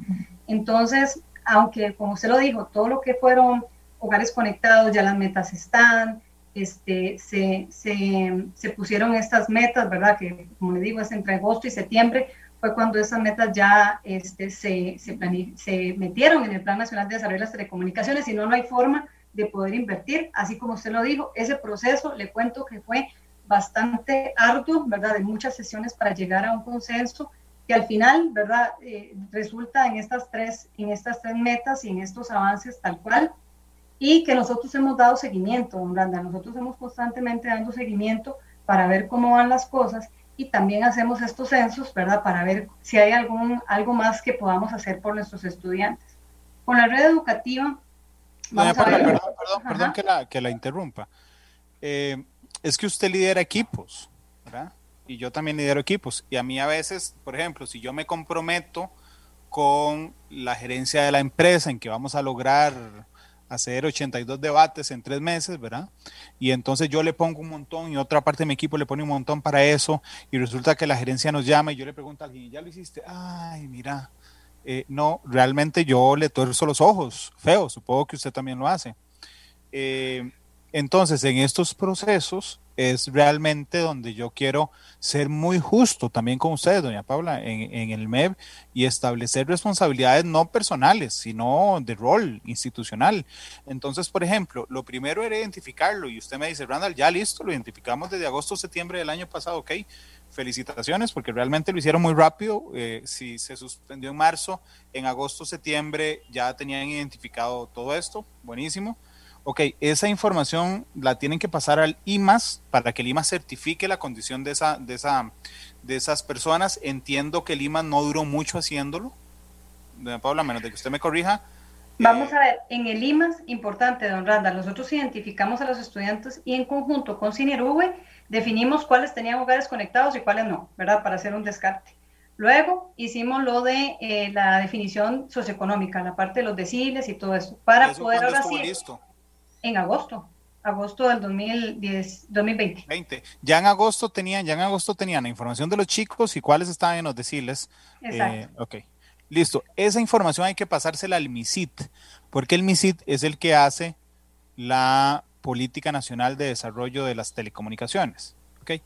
Entonces, aunque, como usted lo dijo, todo lo que fueron hogares conectados, ya las metas están, este, se, se, pusieron estas metas, ¿verdad? Que como le digo, es entre agosto y septiembre, fue cuando esas metas ya este, se, se, se metieron en el Plan Nacional de Desarrollo de las Telecomunicaciones, si no, no hay forma de poder invertir. Así como usted lo dijo, ese proceso, le cuento que fue bastante arduo, ¿verdad? De muchas sesiones para llegar a un consenso que al final, ¿verdad? Eh, resulta en estas, tres, en estas tres metas y en estos avances tal cual y que nosotros hemos dado seguimiento, don Branda. Nosotros hemos constantemente dando seguimiento para ver cómo van las cosas y también hacemos estos censos, ¿verdad? Para ver si hay algún, algo más que podamos hacer por nuestros estudiantes. Con la red educativa... Vamos a ver. Perdón, perdón, perdón que, la, que la interrumpa. Eh, es que usted lidera equipos, ¿verdad? Y yo también lidero equipos. Y a mí a veces, por ejemplo, si yo me comprometo con la gerencia de la empresa en que vamos a lograr hacer 82 debates en tres meses, ¿verdad? Y entonces yo le pongo un montón y otra parte de mi equipo le pone un montón para eso y resulta que la gerencia nos llama y yo le pregunto a alguien, ¿ya lo hiciste? Ay, mira, eh, no, realmente yo le tuerzo los ojos, feo, supongo que usted también lo hace. Eh, entonces, en estos procesos, es realmente donde yo quiero ser muy justo también con ustedes, doña Paula, en, el MEP y establecer responsabilidades no personales, sino de rol institucional. Entonces, por ejemplo, lo primero era identificarlo y usted me dice, Randall, ya listo, lo identificamos desde agosto, septiembre del año pasado, ok, felicitaciones porque realmente lo hicieron muy rápido. Eh, si se suspendió en marzo, en agosto, septiembre ya tenían identificado todo esto, buenísimo ok, esa información la tienen que pasar al IMAS para que el IMAS certifique la condición de, esa, de, esa, de esas personas. Entiendo que el IMAS no duró mucho haciéndolo. Paula, menos de que usted me corrija. Vamos a ver, en el IMAS, importante, don Randa, nosotros identificamos a los estudiantes y en conjunto con CINERUVE definimos cuáles tenían hogares conectados y cuáles no, ¿verdad? Para hacer un descarte. Luego hicimos lo de eh, la definición socioeconómica, la parte de los deciles y todo eso, para poder ahora sí en agosto, agosto del 2010, 2020. 20. Ya en agosto tenían, ya en agosto tenían la información de los chicos y cuáles estaban en los deciles. Exacto. Eh, ok. Listo. Esa información hay que pasársela al MISIT, porque el MISIT es el que hace la política nacional de desarrollo de las telecomunicaciones. Ok.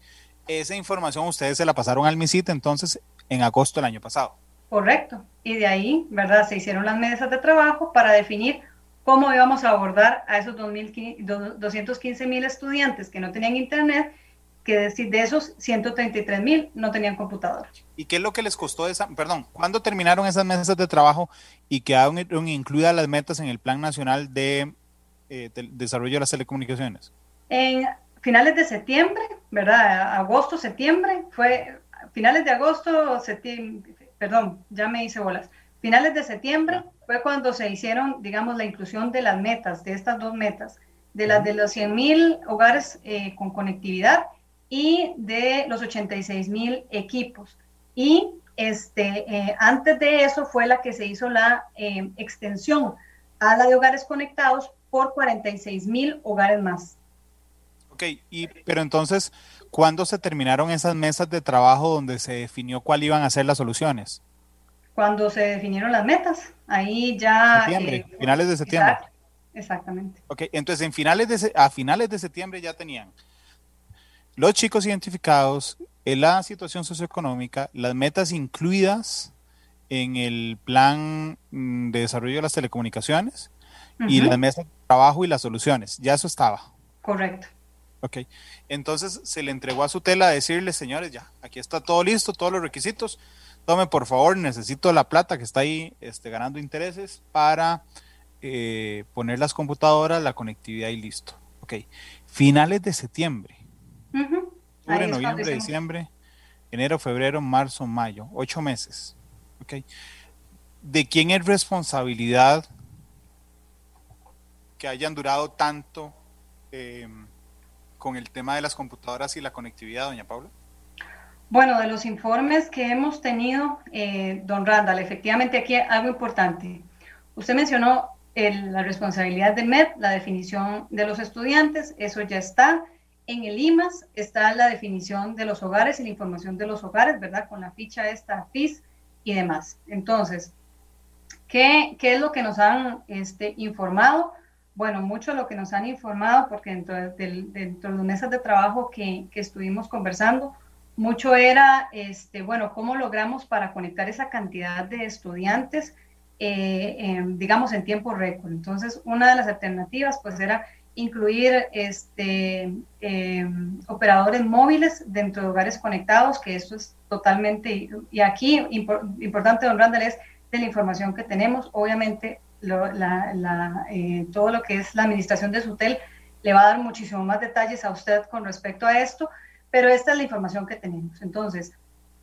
Esa información ustedes se la pasaron al MISIT entonces en agosto del año pasado. Correcto. Y de ahí, ¿verdad? Se hicieron las mesas de trabajo para definir cómo íbamos a abordar a esos 215 mil estudiantes que no tenían internet, que decir, de esos 133 mil no tenían computador. ¿Y qué es lo que les costó esa, perdón, cuándo terminaron esas mesas de trabajo y quedaron incluidas las metas en el Plan Nacional de, eh, Desarrollo de las Telecomunicaciones? En finales de septiembre, ¿verdad? Agosto, septiembre, fue finales de agosto, septiembre, perdón, ya me hice bolas. Finales de septiembre fue cuando se hicieron, digamos, la inclusión de las metas, de estas dos metas, de las de los 100 mil hogares eh, con conectividad y de los 86 mil equipos. Y este, eh, antes de eso fue la que se hizo la eh, extensión a la de hogares conectados por 46 mil hogares más. Ok, y, pero entonces, ¿cuándo se terminaron esas mesas de trabajo donde se definió cuáles iban a ser las soluciones? Cuando se definieron las metas. Ahí ya... Eh, finales de septiembre. exactamente. Ok, entonces en finales de, a finales de septiembre ya tenían los chicos identificados, en la situación socioeconómica, las metas incluidas en el plan mm, de desarrollo de las telecomunicaciones y las mesas de trabajo y las soluciones. Ya eso estaba. Correcto. Ok, entonces se le entregó a su tela a decirle, señores, ya, aquí está todo listo, todos los requisitos, tome por favor, necesito la plata que está ahí este, ganando intereses para eh, poner las computadoras, la conectividad y listo. Ok, finales de septiembre. Octubre, noviembre, diciembre, enero, febrero, marzo, mayo, ocho meses. Ok. ¿De quién es responsabilidad que hayan durado tanto em, con el tema de las computadoras y la conectividad, doña Paula? Bueno, de los informes que hemos tenido, eh, don Randall, efectivamente aquí algo importante. Usted mencionó la responsabilidad del MED, la definición de los estudiantes, eso ya está. En el IMAS está la definición de los hogares y la información de los hogares, ¿verdad? Con la ficha esta FIS y demás. Entonces, ¿qué, qué es lo que nos han este, informado? Bueno, mucho lo que nos han informado, porque dentro de, dentro de mesas de trabajo que, que estuvimos conversando, mucho era, este, bueno, cómo logramos para conectar esa cantidad de estudiantes, eh, digamos, en tiempo récord. Entonces, una de las alternativas, pues, era incluir este, em, operadores móviles dentro de hogares conectados, que eso es totalmente, y aquí, importante, don Randall, es de la información que tenemos, obviamente, eh, todo lo que es la administración de SUTEL le va a dar muchísimo más detalles a usted con respecto a esto, pero esta es la información que tenemos. Entonces,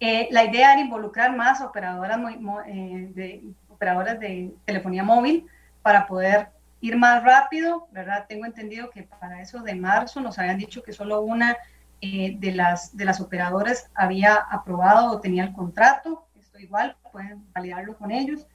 eh, la idea era involucrar más operadoras, eh, de, operadoras de telefonía móvil para poder ir más rápido, ¿verdad? Tengo entendido que para eso de marzo nos habían dicho que solo una eh, de, las, de las operadoras había aprobado o tenía el contrato, esto igual, pueden validarlo con ellos.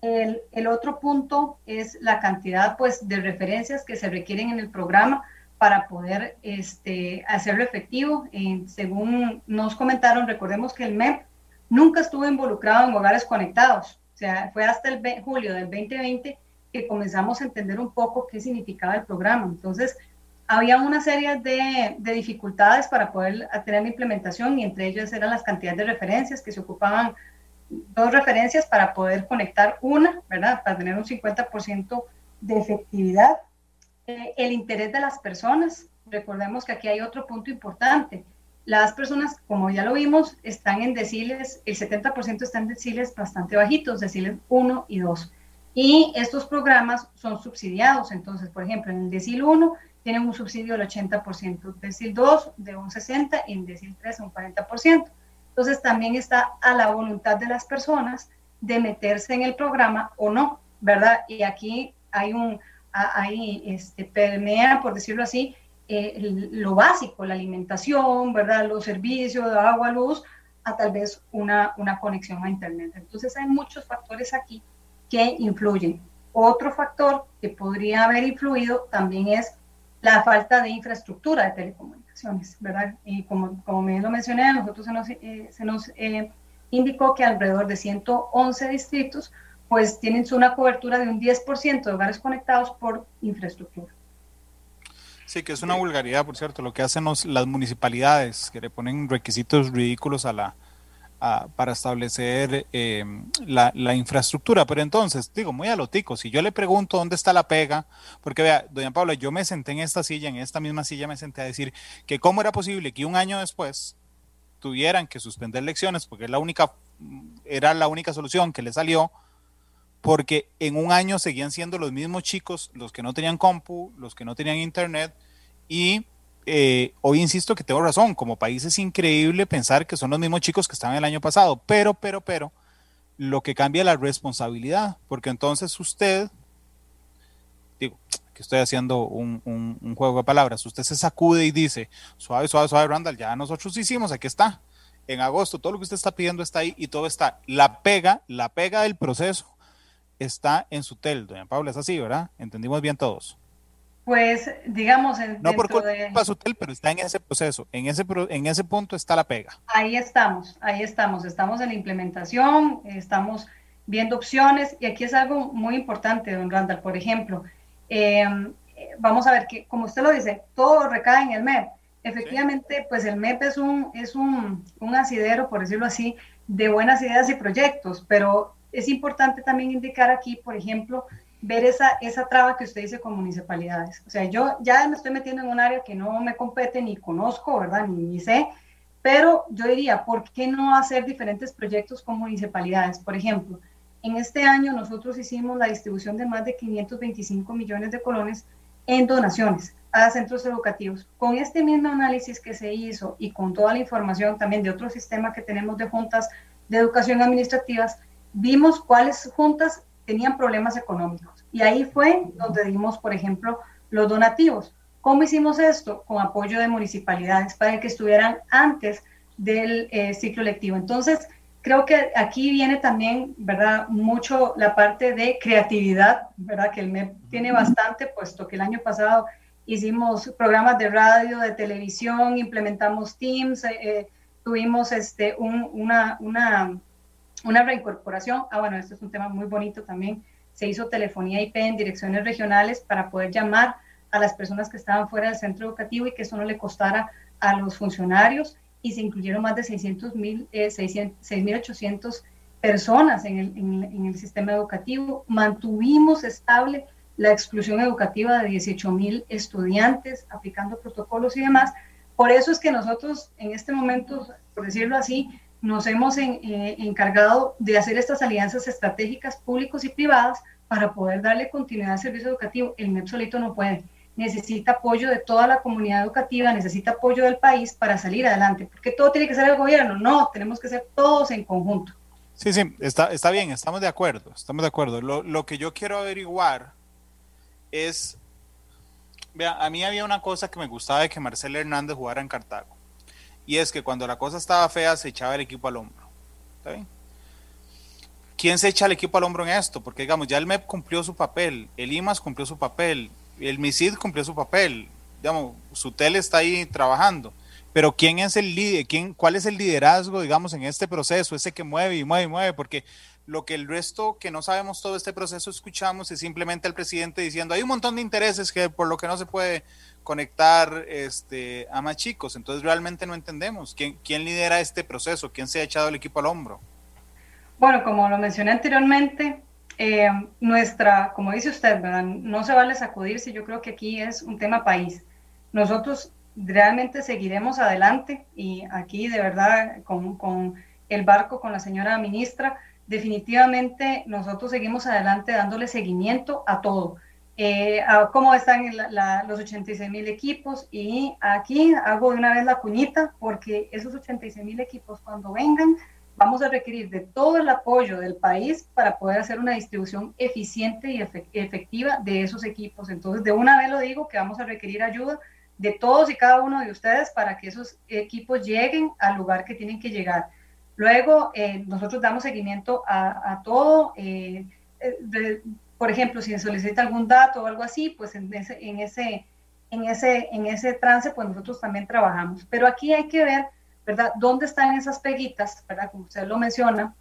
El, el, otro punto es la cantidad pues, de referencias que se requieren en el programa para poder este, hacerlo efectivo. Eh, según nos comentaron, recordemos que el MEP nunca estuvo involucrado en hogares conectados. O sea, fue hasta el julio del 2020 que comenzamos a entender un poco qué significaba el programa. Entonces, había una serie de, de, dificultades para poder tener la implementación y entre ellas eran las cantidades de referencias que se ocupaban dos referencias para poder conectar una, ¿verdad? Para tener un 50% de efectividad. El interés de las personas. Recordemos que aquí hay otro punto importante. Las personas, como ya lo vimos, están en deciles, el 70% están en deciles bastante bajitos, deciles 1 y 2. Y estos programas son subsidiados. Entonces, por ejemplo, en el decil 1 tienen un subsidio del 80%, decil 2 de un 60% y en decil 3 un 40%. Entonces, también está a la voluntad de las personas de meterse en el programa o no, ¿verdad? Y aquí hay un, ahí este, permea, por decirlo así, eh, lo básico, la alimentación, ¿verdad? Los servicios, agua, luz, a tal vez una, una conexión a Internet. Entonces hay muchos factores aquí que influyen. Otro factor que podría haber influido también es la falta de infraestructura de telecomunicaciones, ¿verdad? Y como, como me lo mencioné, a nosotros se nos, eh, se nos eh, indicó que alrededor de 111 distritos pues tienen una cobertura de un 10% de hogares conectados por infraestructura. Sí, que es una vulgaridad, por cierto, lo que hacen las municipalidades, que le ponen requisitos ridículos a la, para establecer em, la, infraestructura. Pero entonces, digo, muy a lo tico, si yo le pregunto dónde está la pega, porque vea, doña Paula, yo me senté en esta silla, en esta misma silla me senté a decir que cómo era posible que un año después tuvieran que suspender lecciones, porque la única, era la única solución que le salió, porque en un año seguían siendo los mismos chicos los que no tenían compu, los que no tenían internet y eh, hoy insisto que tengo razón, como país es increíble pensar que son los mismos chicos que estaban el año pasado, pero, pero, pero, lo que cambia es la responsabilidad, porque entonces usted, digo, que estoy haciendo un, un, juego de palabras, usted se sacude y dice, suave, suave, suave, Randall, ya nosotros hicimos, aquí está, en agosto, todo lo que usted está pidiendo está ahí y todo está, la pega, la pega del proceso está en su tel, doña Paula, es así, ¿verdad? Entendimos bien todos. Pues, digamos, en, no por culpa de Sutel, pero está en ese proceso, en ese, en ese punto está la pega. Ahí estamos, ahí estamos, estamos en la implementación, estamos viendo opciones y aquí es algo muy importante, don Randall, por ejemplo, em, vamos a ver que, como usted lo dice, todo recae en el MEP. Efectivamente, pues el MEP es un, es un, un asidero, por decirlo así, de buenas ideas y proyectos, pero es importante también indicar aquí, por ejemplo, ver esa, esa traba que usted dice con municipalidades. O sea, yo ya me estoy metiendo en un área que no me compete ni conozco, ¿verdad? Ni, sé, pero yo diría, ¿por qué no hacer diferentes proyectos con municipalidades? Por ejemplo, en este año nosotros hicimos la distribución de más de 525 millones de colones en donaciones a centros educativos. Con este mismo análisis que se hizo y con toda la información también de otro sistema que tenemos de juntas de educación administrativas, vimos cuáles juntas tenían problemas económicos. Y ahí fue donde dimos, por ejemplo, los donativos. ¿Cómo hicimos esto? Con apoyo de municipalidades para que estuvieran antes del eh, ciclo lectivo. Entonces, creo que aquí viene también, ¿verdad? Mucho la parte de creatividad, ¿verdad? Que el MEP tiene bastante, puesto que el año pasado hicimos programas de radio, de televisión, implementamos Teams, eh, eh, tuvimos este, una, una una reincorporación, ah bueno, este es un tema muy bonito también, se hizo telefonía IP en direcciones regionales para poder llamar a las personas que estaban fuera del centro educativo y que eso no le costara a los funcionarios y se incluyeron más de 600 mil, eh, 6.800 personas en el, en, el, sistema educativo. Mantuvimos estable la exclusión educativa de 18 mil estudiantes aplicando protocolos y demás. Por eso es que nosotros en este momento, por decirlo así, nos hemos eh, encargado de hacer estas alianzas estratégicas públicos y privadas para poder darle continuidad al servicio educativo. El MEP solito no puede. necesita apoyo de toda la comunidad educativa, necesita apoyo del país para salir adelante. porque todo tiene que ser el gobierno? No, tenemos que ser todos en conjunto. Sí, sí, está, está bien, estamos de acuerdo, estamos de acuerdo. Lo, lo que yo quiero averiguar es, vea, a mí había una cosa que me gustaba de que Marcelo Hernández jugara en Cartago, y es que cuando la cosa estaba fea se echaba el equipo al hombro. ¿Está bien? ¿Quién se echa el equipo al hombro en esto? Porque digamos, ya el MEP cumplió su papel, el IMAS cumplió su papel, el MISID cumplió su papel, digamos, Sutel está ahí trabajando. Pero ¿quién es el líder? ¿Quién, ¿Cuál es el liderazgo, digamos, en este proceso? Ese que mueve y mueve y mueve, porque lo que el resto que no sabemos todo este proceso escuchamos es simplemente el presidente diciendo hay un montón de intereses que por lo que no se puede conectar este, a más chicos. Entonces realmente no entendemos quién, quién lidera este proceso, quién se ha echado el equipo al hombro. Bueno, como lo mencioné anteriormente, eh, nuestra, como dice usted, ¿verdad? no se vale sacudirse, yo creo que aquí es un tema país. Nosotros realmente seguiremos adelante y aquí de verdad con, con el barco, con la señora ministra, definitivamente nosotros seguimos adelante dándole seguimiento a todo. Eh, cómo están los 86 mil equipos y aquí hago de una vez la cuñita porque esos 86 mil equipos cuando vengan vamos a requerir de todo el apoyo del país para poder hacer una distribución eficiente y efectiva de esos equipos. Entonces, de una vez lo digo que vamos a requerir ayuda de todos y cada uno de ustedes para que esos equipos lleguen al lugar que tienen que llegar. Luego, eh, nosotros damos seguimiento a, todo. Eh, eh, por ejemplo, si se solicita algún dato o algo así, pues en ese, en ese, en ese, en ese trance, pues nosotros también trabajamos. Pero aquí hay que ver, ¿verdad? ¿Dónde están esas peguitas, ¿verdad? Como usted lo menciona,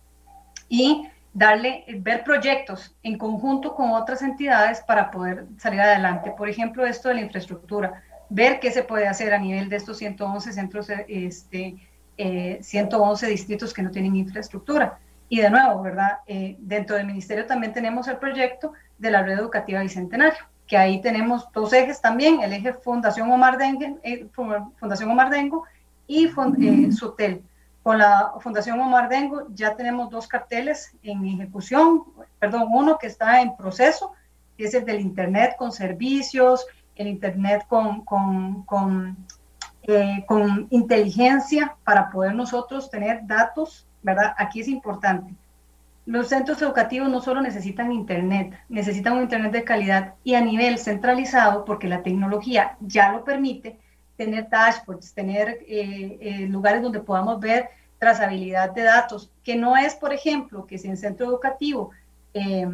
y darle, ver proyectos en conjunto con otras entidades para poder salir adelante. Por ejemplo, esto de la infraestructura, ver qué se puede hacer a nivel de estos 111 centros este, 111 eh, distritos que no tienen infraestructura. Y de nuevo, ¿verdad? Eh, dentro del ministerio también tenemos el proyecto de la red educativa bicentenario, que ahí tenemos dos ejes también, el eje Fundación Omar Dengo, eh, Fundación Omar Dengo y SUTEL. Con la Fundación Omar Dengo ya tenemos dos carteles en ejecución, perdón, uno que está en proceso, que es el del Internet con servicios, el Internet con, con, con eh, con inteligencia para poder nosotros tener datos, ¿verdad? Aquí es importante. Los centros educativos no solo necesitan Internet, necesitan un Internet de calidad y a nivel centralizado, porque la tecnología ya lo permite, tener dashboards, tener eh, eh, lugares donde podamos ver trazabilidad de datos, que no es, por ejemplo, que si en centro educativo eh,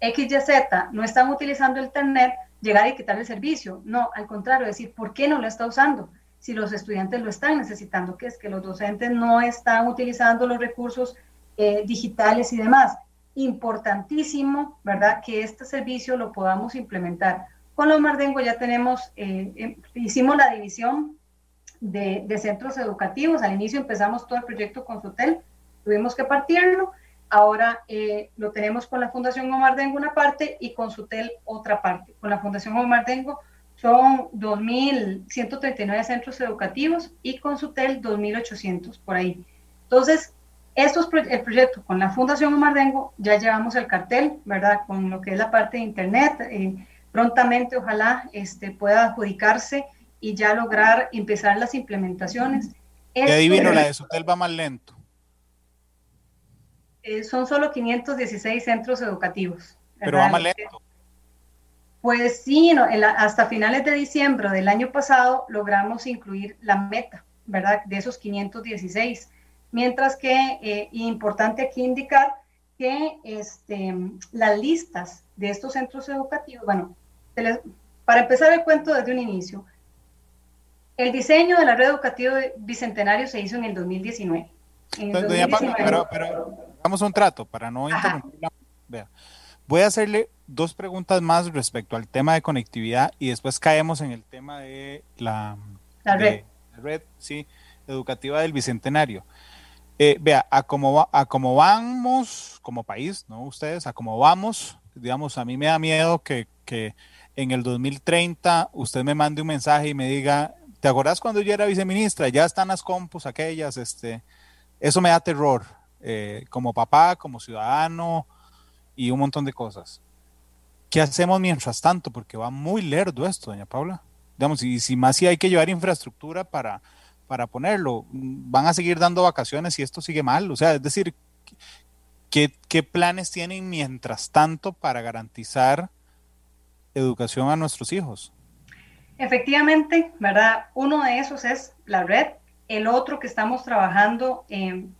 XYZ no están utilizando Internet, llegar y quitar el servicio. No, al contrario, decir, ¿por qué no lo está usando? Si los estudiantes lo están necesitando, que es que los docentes no están utilizando los recursos eh, digitales y demás. Importantísimo, ¿verdad? Que este servicio lo podamos implementar. Con los Mardengo ya tenemos, eh, em, hicimos la división de, centros educativos. Al inicio empezamos todo el proyecto con Sotel, tuvimos que partirlo. Ahora eh, lo tenemos con la Fundación Omar Dengo una parte y con Sutel otra parte. Con la Fundación Omar Dengo son 2.139 centros educativos y con SUTEL 2.800 por ahí. Entonces, estos, el proyecto con la Fundación Omar Dengo, ya llevamos el cartel, ¿verdad? Con lo que es la parte de Internet. Eh, prontamente, ojalá este, pueda adjudicarse y ya lograr empezar las implementaciones. Qué adivino, la de SUTEL va más lento. Eh, son solo 516 centros educativos. Pero va más lento. Pues sí, hasta finales de diciembre del año pasado logramos incluir la meta, ¿verdad? De esos 516. Mientras que, eh, importante aquí indicar que este, las listas de estos centros educativos, bueno, para empezar el cuento desde un inicio, el diseño de la red educativa Bicentenario se hizo en el 2019. pero, pero, vamos a un trato para no interrumpir. Vea. Voy a hacerle dos preguntas más respecto al tema de conectividad y después caemos en el tema de la, red. sí, educativa del Bicentenario. Eh, vea, a cómo, a cómo vamos como país, ¿no? Ustedes, a cómo vamos, digamos, a mí me da miedo que, que en el 2030 usted me mande un mensaje y me diga, ¿te acordás cuando yo era viceministra? Ya están las compus aquellas, este, eso me da terror, eh, como papá, como ciudadano, y un montón de cosas. ¿qué hacemos mientras tanto? Porque va muy lerdo esto, doña Paula. Digamos, y si más si hay que llevar infraestructura para, para ponerlo, van a seguir dando vacaciones si esto sigue mal. O sea, es decir, ¿qué, qué planes tienen mientras tanto para garantizar educación a nuestros hijos? Efectivamente, ¿verdad? Uno de esos es la red. El otro que estamos trabajando,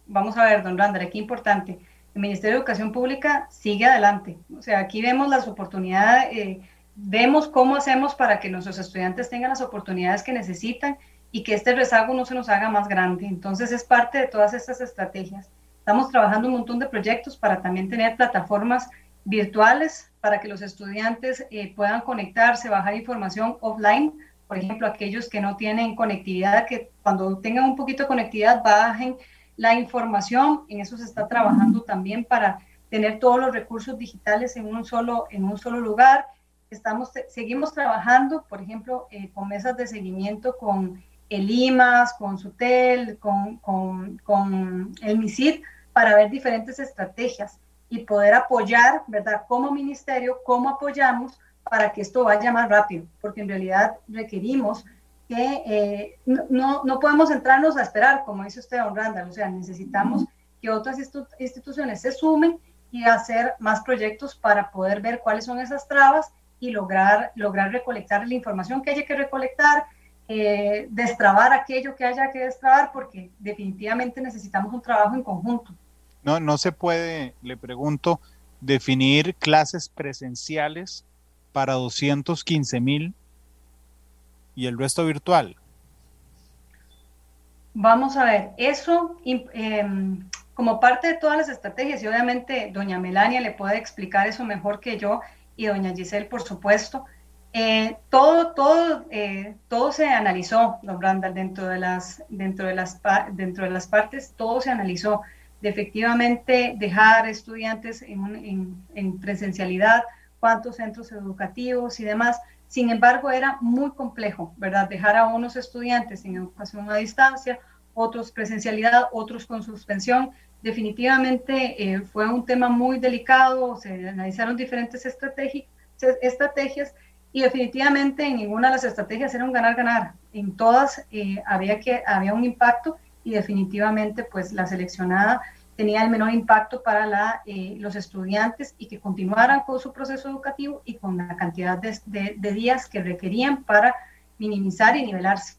vamos a ver, don Randall, aquí importante, el Ministerio de Educación Pública sigue adelante. O sea, aquí vemos las oportunidades, eh, vemos cómo hacemos para que nuestros estudiantes tengan las oportunidades que necesitan y que este rezago no se nos haga más grande. Entonces es parte de todas estas estrategias. Estamos trabajando un montón de proyectos para también tener plataformas virtuales para que los estudiantes eh, puedan conectarse, bajar información offline. Por ejemplo, aquellos que no tienen conectividad, que cuando tengan un poquito de conectividad bajen la información. En eso se está trabajando también para tener todos los recursos digitales en un solo, en un solo lugar. Estamos, seguimos trabajando, por ejemplo, eh, con mesas de seguimiento con el IMAS, con SUTEL, con, con, con el MISID, para ver diferentes estrategias y poder apoyar, ¿verdad? Como ministerio, cómo apoyamos para que esto vaya más rápido, porque en realidad requerimos que eh, no, no podemos entrarnos a esperar, como dice usted, don Randall, o sea, necesitamos que otras instituciones se sumen y hacer más proyectos para poder ver cuáles son esas trabas y lograr, lograr recolectar la información que haya que recolectar, eh, destrabar aquello que haya que destrabar, porque definitivamente necesitamos un trabajo en conjunto. No, no se puede, le pregunto, definir clases presenciales para 215 mil y el resto virtual. Vamos a ver, eso em, como parte de todas las estrategias, y obviamente doña Melania le puede explicar eso mejor que yo, y doña Giselle, por supuesto, eh, todo, todo, eh, todo se analizó, don Randall, dentro de las, dentro de las, dentro de las partes, todo se analizó de efectivamente dejar estudiantes en, en, presencialidad, cuántos centros educativos y demás. Sin embargo, era muy complejo, ¿verdad? Dejar a unos estudiantes en educación a distancia, otros presencialidad, otros con suspensión. Definitivamente eh, fue un tema muy delicado, se analizaron diferentes estrategias y definitivamente en ninguna de las estrategias era un ganar-ganar. En todas eh, había, que, había un impacto y definitivamente pues la seleccionada tenía el menor impacto para la, eh, los estudiantes y que continuaran con su proceso educativo y con la cantidad de, de días que requerían para minimizar y nivelarse.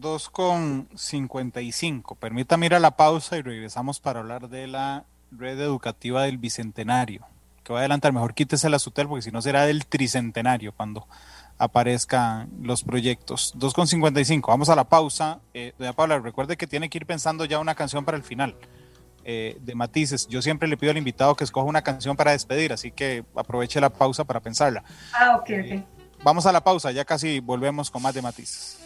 2,55. Permítame ir a la pausa y regresamos para hablar de la red educativa del Bicentenario que va a adelantar, mejor quítese la SUTEL porque si no será del tricentenario cuando aparezcan los proyectos. 2.55, vamos a la pausa. Eh, doña Paula, recuerde que tiene que ir pensando ya una canción para el final eh, de matices. Yo siempre le pido al invitado que escoja una canción para despedir, así que aproveche la pausa para pensarla. Ah, ok, ok. Eh, vamos a la pausa, ya casi volvemos con más de matices.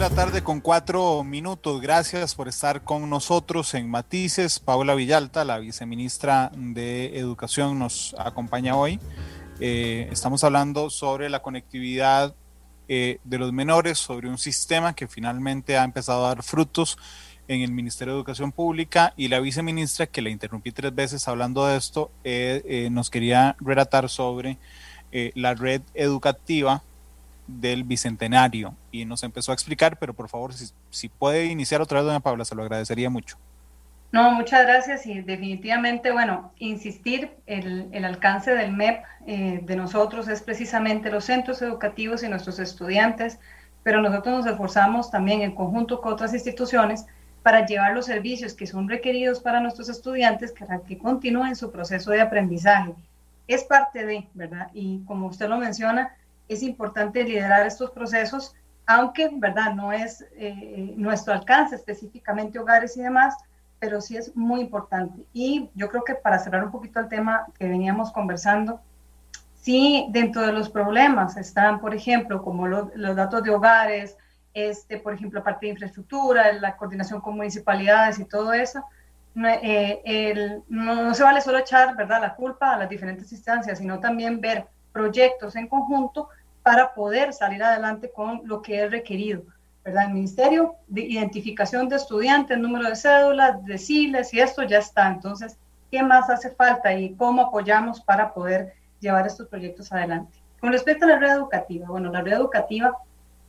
La tarde con cuatro minutos. Gracias por estar con nosotros en Matices. Paula Villalta, la viceministra de Educación, nos acompaña hoy. Eh, estamos hablando sobre la conectividad eh, de los menores, sobre un sistema que finalmente ha empezado a dar frutos en el Ministerio de Educación Pública y la viceministra, que la interrumpí tres veces hablando de esto, eh, nos quería relatar sobre la red educativa del Bicentenario y nos empezó a explicar, pero por favor, si, puede iniciar otra vez, doña Paula, se lo agradecería mucho. No, muchas gracias y definitivamente, bueno, insistir, el, el alcance del MEP eh, de nosotros es precisamente los centros educativos y nuestros estudiantes, pero nosotros nos esforzamos también en conjunto con otras instituciones para llevar los servicios que son requeridos para nuestros estudiantes para que continúen su proceso de aprendizaje. Es parte de, ¿verdad? Y como usted lo menciona, es importante liderar estos procesos, aunque, ¿verdad? No es eh, nuestro alcance específicamente hogares y demás, pero sí es muy importante. Y yo creo que para cerrar un poquito el tema que veníamos conversando, sí, dentro de los problemas están, por ejemplo, como los, datos de hogares, este, por ejemplo, parte de infraestructura, la coordinación con municipalidades y todo eso, eh, no, no, se vale solo echar ¿verdad? la culpa a las diferentes instancias, sino también ver proyectos en conjunto para poder salir adelante con lo que es requerido. ¿verdad? El Ministerio de Identificación de Estudiantes, número de cédulas, de CILES y esto ya está. Entonces, ¿qué más hace falta y cómo apoyamos para poder llevar estos proyectos adelante? Con respecto a la red educativa, bueno, la red educativa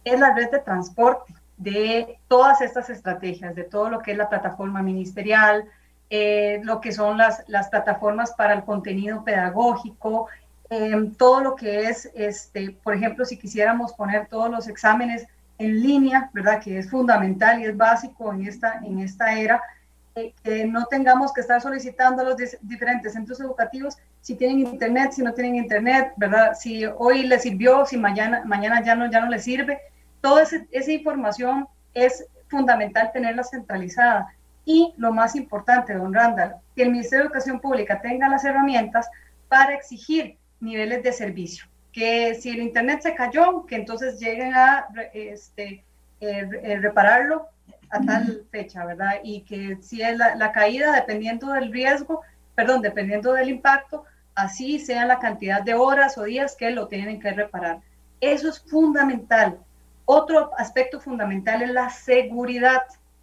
es la red de transporte de todas estas estrategias, de todo lo que es la plataforma ministerial, eh, lo que son las, las plataformas para el contenido pedagógico, eh, todo lo que es, este, por ejemplo, si quisiéramos poner todos los exámenes en línea, ¿verdad? Que es fundamental y es básico en esta, en esta era, eh, que no tengamos que estar solicitando a los diferentes centros educativos si tienen internet, si no tienen internet, ¿verdad? Si hoy les sirvió, si mañana, mañana ya no, ya no les sirve. Toda esa información es fundamental tenerla centralizada. Y lo más importante, don Randall, que el Ministerio de Educación Pública tenga las herramientas para exigir niveles de servicio. Que si el Internet se cayó, que entonces lleguen a este, eh, eh, repararlo a tal fecha, ¿verdad? Y que si es la, caída, dependiendo del riesgo, perdón, dependiendo del impacto, así sea la cantidad de horas o días que lo tienen que reparar. Eso es fundamental. Otro aspecto fundamental es la seguridad.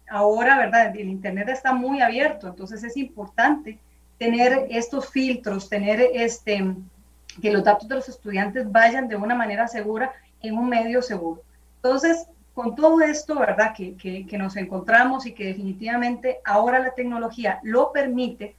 Ahora, ¿verdad? El Internet está muy abierto, entonces es importante tener estos filtros, tener este, que los datos de los estudiantes vayan de una manera segura en un medio seguro. Entonces, con todo esto, ¿verdad? Que, que, nos encontramos y que definitivamente ahora la tecnología lo permite,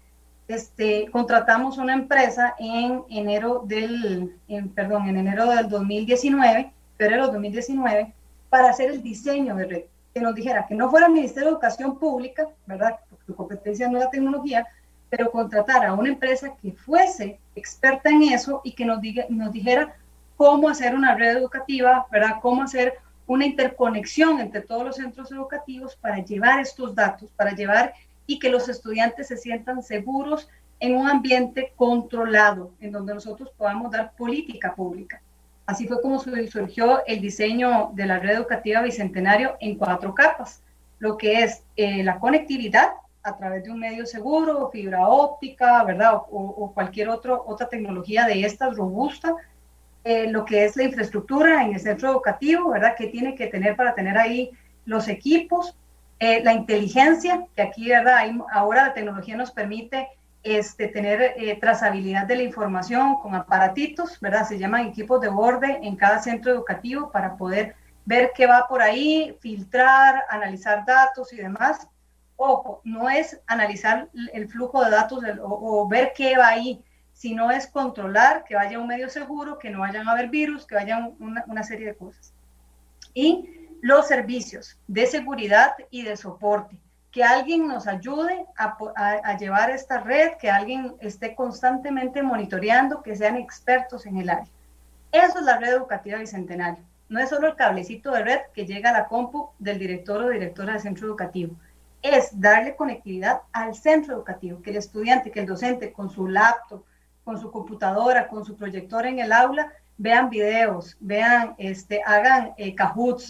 este, contratamos una empresa en enero del, en, perdón, en enero del 2019, febrero del 2019, para hacer el diseño de red, que nos dijera que no fuera el Ministerio de Educación Pública, ¿verdad? Porque su competencia no es la tecnología, pero contratar a una empresa que fuese experta en eso y que nos, diga, nos dijera cómo hacer una red educativa, ¿verdad? Cómo hacer una interconexión entre todos los centros educativos para llevar estos datos, para llevar y que los estudiantes se sientan seguros en un ambiente controlado, en donde nosotros podamos dar política pública. Así fue como surgió el diseño de la red educativa Bicentenario en cuatro capas, lo que es eh, la conectividad, a través de un medio seguro, fibra óptica, ¿verdad? O, cualquier otro, otra tecnología de estas robusta. Eh, lo que es la infraestructura en el centro educativo, ¿verdad? ¿Qué tiene que tener para tener ahí los equipos? Eh, la inteligencia, que aquí, ¿verdad? ahora la tecnología nos permite este, tener eh, trazabilidad de la información con aparatitos, ¿verdad? Se llaman equipos de borde en cada centro educativo para poder ver qué va por ahí, filtrar, analizar datos y demás ojo, no es analizar el flujo de datos o, ver qué va ahí, sino es controlar que vaya un medio seguro, que no vayan a haber virus, que vayan una, serie de cosas. Y los servicios de seguridad y de soporte, que alguien nos ayude a, llevar esta red, que alguien esté constantemente monitoreando, que sean expertos en el área. Eso es la red educativa bicentenario. No es solo el cablecito de red que llega a la compu del director o directora del centro educativo es darle conectividad al centro educativo, que el estudiante, que el docente con su laptop, con su computadora, con su proyector en el aula, vean videos, vean, este, hagan eh,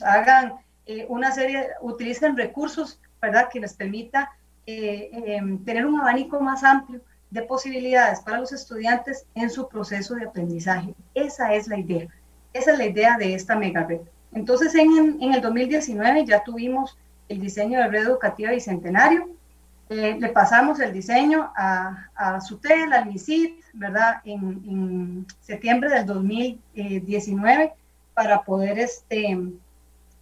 hagan eh, una serie, utilicen recursos, ¿verdad?, que les permita eh, em, tener un abanico más amplio de posibilidades para los estudiantes en su proceso de aprendizaje. Esa es la idea. Esa es la idea de esta mega red. Entonces, en, en el 2019 ya tuvimos el diseño de red educativa bicentenario. Eh, le pasamos el diseño a, a SUTEL, al MISIT, ¿verdad? En, septiembre del 2019 para poder este,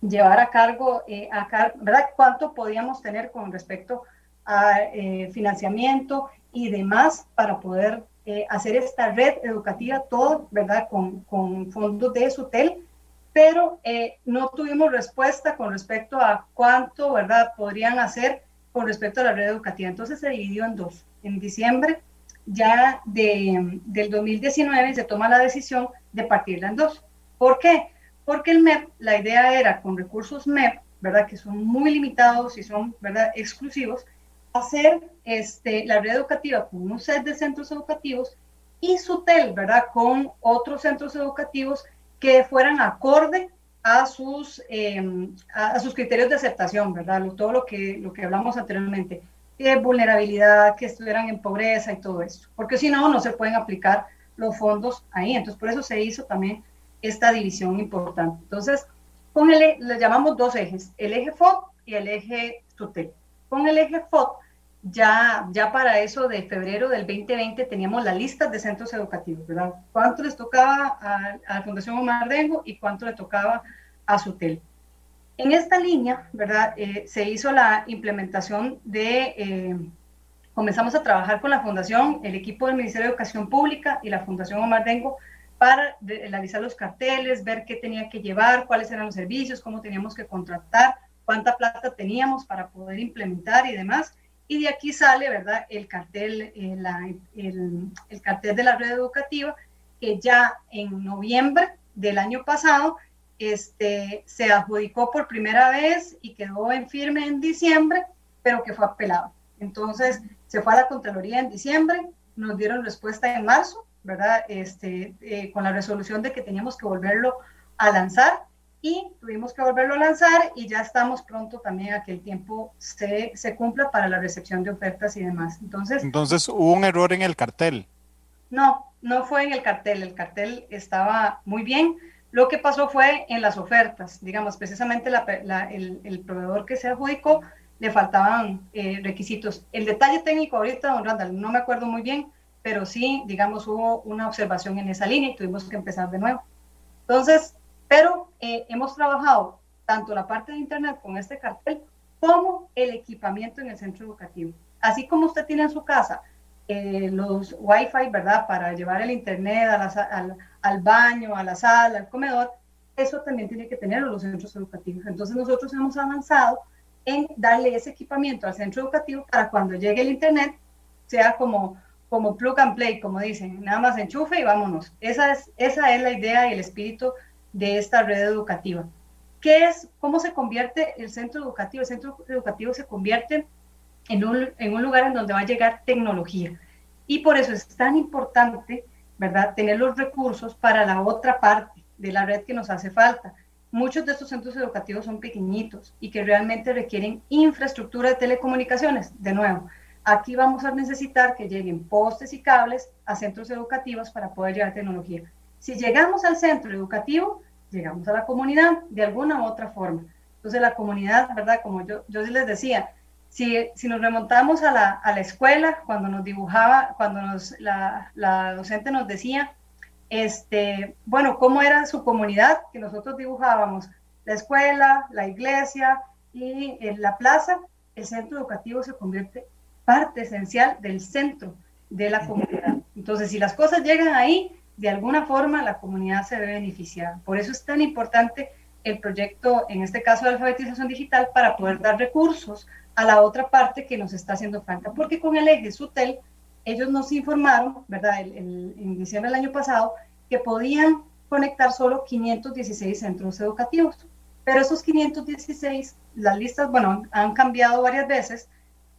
llevar a cargo, eh, ¿verdad? Cuánto podíamos tener con respecto a eh, financiamiento y demás para poder hacer esta red educativa, todo, ¿verdad? Con, con fondos de SUTEL pero eh, no tuvimos respuesta con respecto a cuánto, ¿verdad?, podrían hacer con respecto a la red educativa. Entonces se dividió en dos. En diciembre ya de, del 2019 se toma la decisión de partirla en dos. ¿Por qué? Porque el MEP, la idea era con recursos MEP, ¿verdad?, que son muy limitados y son, ¿verdad?, exclusivos, hacer este, la red educativa con un set de centros educativos y SUTEL, ¿verdad?, con otros centros educativos que fueran acorde a sus, em, a, sus criterios de aceptación, ¿verdad? Todo lo que, lo que hablamos anteriormente, de vulnerabilidad, que estuvieran en pobreza y todo eso, porque si no, no se pueden aplicar los fondos ahí. Entonces, por eso se hizo también esta división importante. Entonces, Con el, le llamamos dos ejes, el eje FOD y el eje SUTEL. Con el eje FOD, ya, ya para eso de febrero del 2020 teníamos la lista de centros educativos, ¿verdad? ¿Cuánto les tocaba a, la Fundación Omar Dengo y cuánto le tocaba a SUTEL? En esta línea, ¿verdad? Eh, se hizo la implementación de, eh, comenzamos a trabajar con la Fundación, el equipo del Ministerio de Educación Pública y la Fundación Omar Dengo para realizar los carteles, ver qué tenía que llevar, cuáles eran los servicios, cómo teníamos que contratar, cuánta plata teníamos para poder implementar y demás. Y de aquí sale, ¿verdad?, el cartel, eh, el, el, cartel de la red educativa, que ya en noviembre del año pasado este, se adjudicó por primera vez y quedó en firme en diciembre, pero que fue apelado. Entonces, se fue a la Contraloría en diciembre, nos dieron respuesta en marzo ¿verdad? Este, eh, con la resolución de que teníamos que volverlo a lanzar y tuvimos que volverlo a lanzar y ya estamos pronto también a que el tiempo se, se cumpla para la recepción de ofertas y demás. Entonces, Entonces, ¿hubo un error en el cartel? No, no fue en el cartel, el cartel estaba muy bien. Lo que pasó fue en las ofertas, digamos, precisamente el, el, proveedor que se adjudicó le faltaban eh, requisitos. El detalle técnico ahorita, don Randall, no me acuerdo muy bien, pero sí, digamos, hubo una observación en esa línea y tuvimos que empezar de nuevo. Entonces, pero eh, hemos trabajado tanto la parte de Internet con este cartel como el equipamiento en el centro educativo. Así como usted tiene en su casa eh, los Wi-Fi, ¿verdad? Para llevar el Internet al, al, baño, a la sala, al comedor, eso también tiene que tenerlo los centros educativos. Entonces nosotros hemos avanzado en darle ese equipamiento al centro educativo para cuando llegue el Internet sea como como plug and play, como dicen, nada más enchufe y vámonos. Esa es, esa es la idea y el espíritu de esta red educativa. ¿Qué es, cómo se convierte el centro educativo? El centro educativo se convierte en un, en un lugar en donde va a llegar tecnología. Y por eso es tan importante, ¿verdad?, tener los recursos para la otra parte de la red que nos hace falta. Muchos de estos centros educativos son pequeñitos y que realmente requieren infraestructura de telecomunicaciones. De nuevo, Aquí vamos a necesitar que lleguen postes y cables a centros educativos para poder llevar tecnología. Si llegamos al centro educativo, llegamos a la comunidad de alguna u otra forma. Entonces la comunidad, ¿verdad? Como yo, yo les decía, si, si nos remontamos a la, a la, escuela, cuando nos dibujaba, cuando nos, la, la, docente nos decía, este, bueno, cómo era su comunidad, que nosotros dibujábamos la escuela, la iglesia y en la plaza, el centro educativo se convierte parte esencial del centro de la comunidad. Entonces, si las cosas llegan ahí, de alguna forma la comunidad se ve beneficiada. Por eso es tan importante el proyecto, en este caso de alfabetización digital, para poder dar recursos a la otra parte que nos está haciendo falta. Porque con el eje SUTEL, ellos nos informaron, ¿verdad?, en diciembre del año pasado, que podían conectar solo 516 centros educativos. Pero esos 516, las listas, bueno, han cambiado varias veces,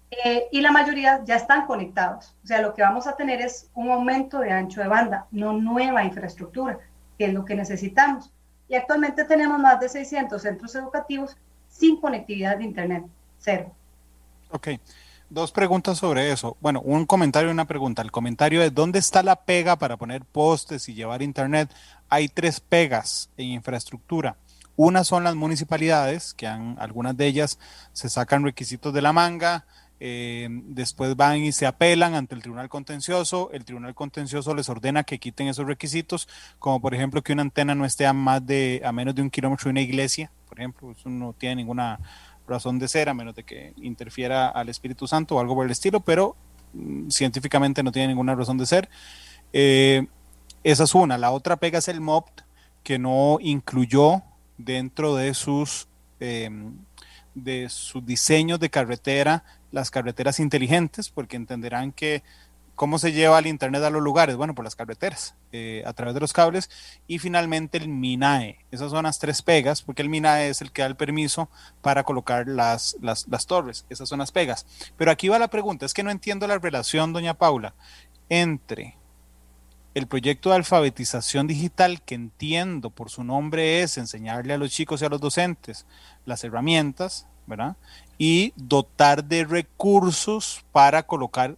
eh, y la mayoría ya están conectados. O sea, lo que vamos a tener es un aumento de ancho de banda, no nueva infraestructura, que es lo que necesitamos. Y actualmente tenemos más de 600 centros educativos sin conectividad de Internet, cero. Ok, dos preguntas sobre eso. Bueno, un comentario y una pregunta. El comentario es, ¿dónde está la pega para poner postes y llevar Internet? Hay tres pegas en infraestructura. Una son las municipalidades, que han, algunas de ellas se sacan requisitos de la manga, eh, después van y se apelan ante el Tribunal Contencioso, el Tribunal Contencioso les ordena que quiten esos requisitos, como por ejemplo que una antena no esté a más de a menos de un kilómetro de una iglesia, por ejemplo, eso no tiene ninguna razón de ser a menos de que interfiera al Espíritu Santo o algo por el estilo, pero mm, científicamente no tiene ninguna razón de ser. Eh, esa es una. La otra pega es el MOPT, que no incluyó dentro de sus eh, de sus diseños de carretera las carreteras inteligentes, porque entenderán que cómo se lleva el Internet a los lugares, bueno, por las carreteras, eh, a través de los cables, y finalmente el MINAE. Esas son las tres pegas, porque el MINAE es el que da el permiso para colocar las, las, las torres, esas son las pegas. Pero aquí va la pregunta, es que no entiendo la relación, doña Paula, entre el proyecto de alfabetización digital, que entiendo por su nombre es enseñarle a los chicos y a los docentes las herramientas, ¿verdad? y dotar de recursos para colocar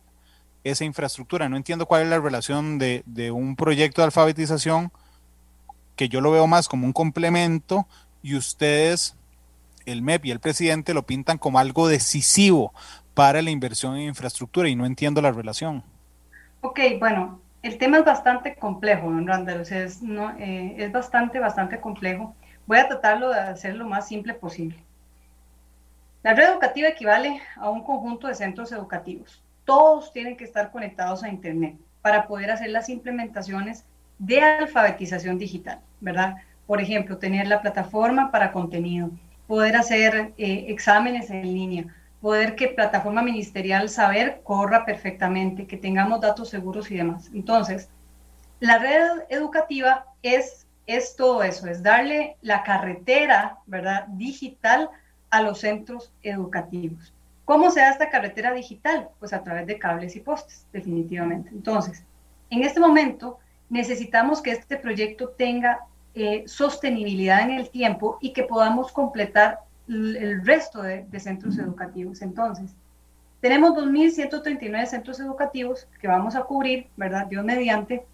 esa infraestructura. No entiendo cuál es la relación de, un proyecto de alfabetización que yo lo veo más como un complemento y ustedes, el MEP y el presidente, lo pintan como algo decisivo para la inversión en infraestructura y no entiendo la relación. Ok, bueno, el tema es bastante complejo, don Randall, es, no, eh, es bastante, bastante complejo. Voy a tratarlo de hacer lo más simple posible. La red educativa equivale a un conjunto de centros educativos. Todos tienen que estar conectados a Internet para poder hacer las implementaciones de alfabetización digital, ¿verdad? Por ejemplo, tener la plataforma para contenido, poder hacer eh, exámenes en línea, poder que plataforma ministerial saber corra perfectamente, que tengamos datos seguros y demás. Entonces, la red educativa es, es todo eso, es darle la carretera, ¿verdad? Digital a los centros educativos. ¿Cómo se da esta carretera digital? Pues a través de cables y postes, definitivamente. Entonces, en este momento necesitamos que este proyecto tenga eh, sostenibilidad en el tiempo y que podamos completar el resto de, centros educativos. Entonces, tenemos 2.139 centros educativos que vamos a cubrir, ¿verdad? Dios mediante,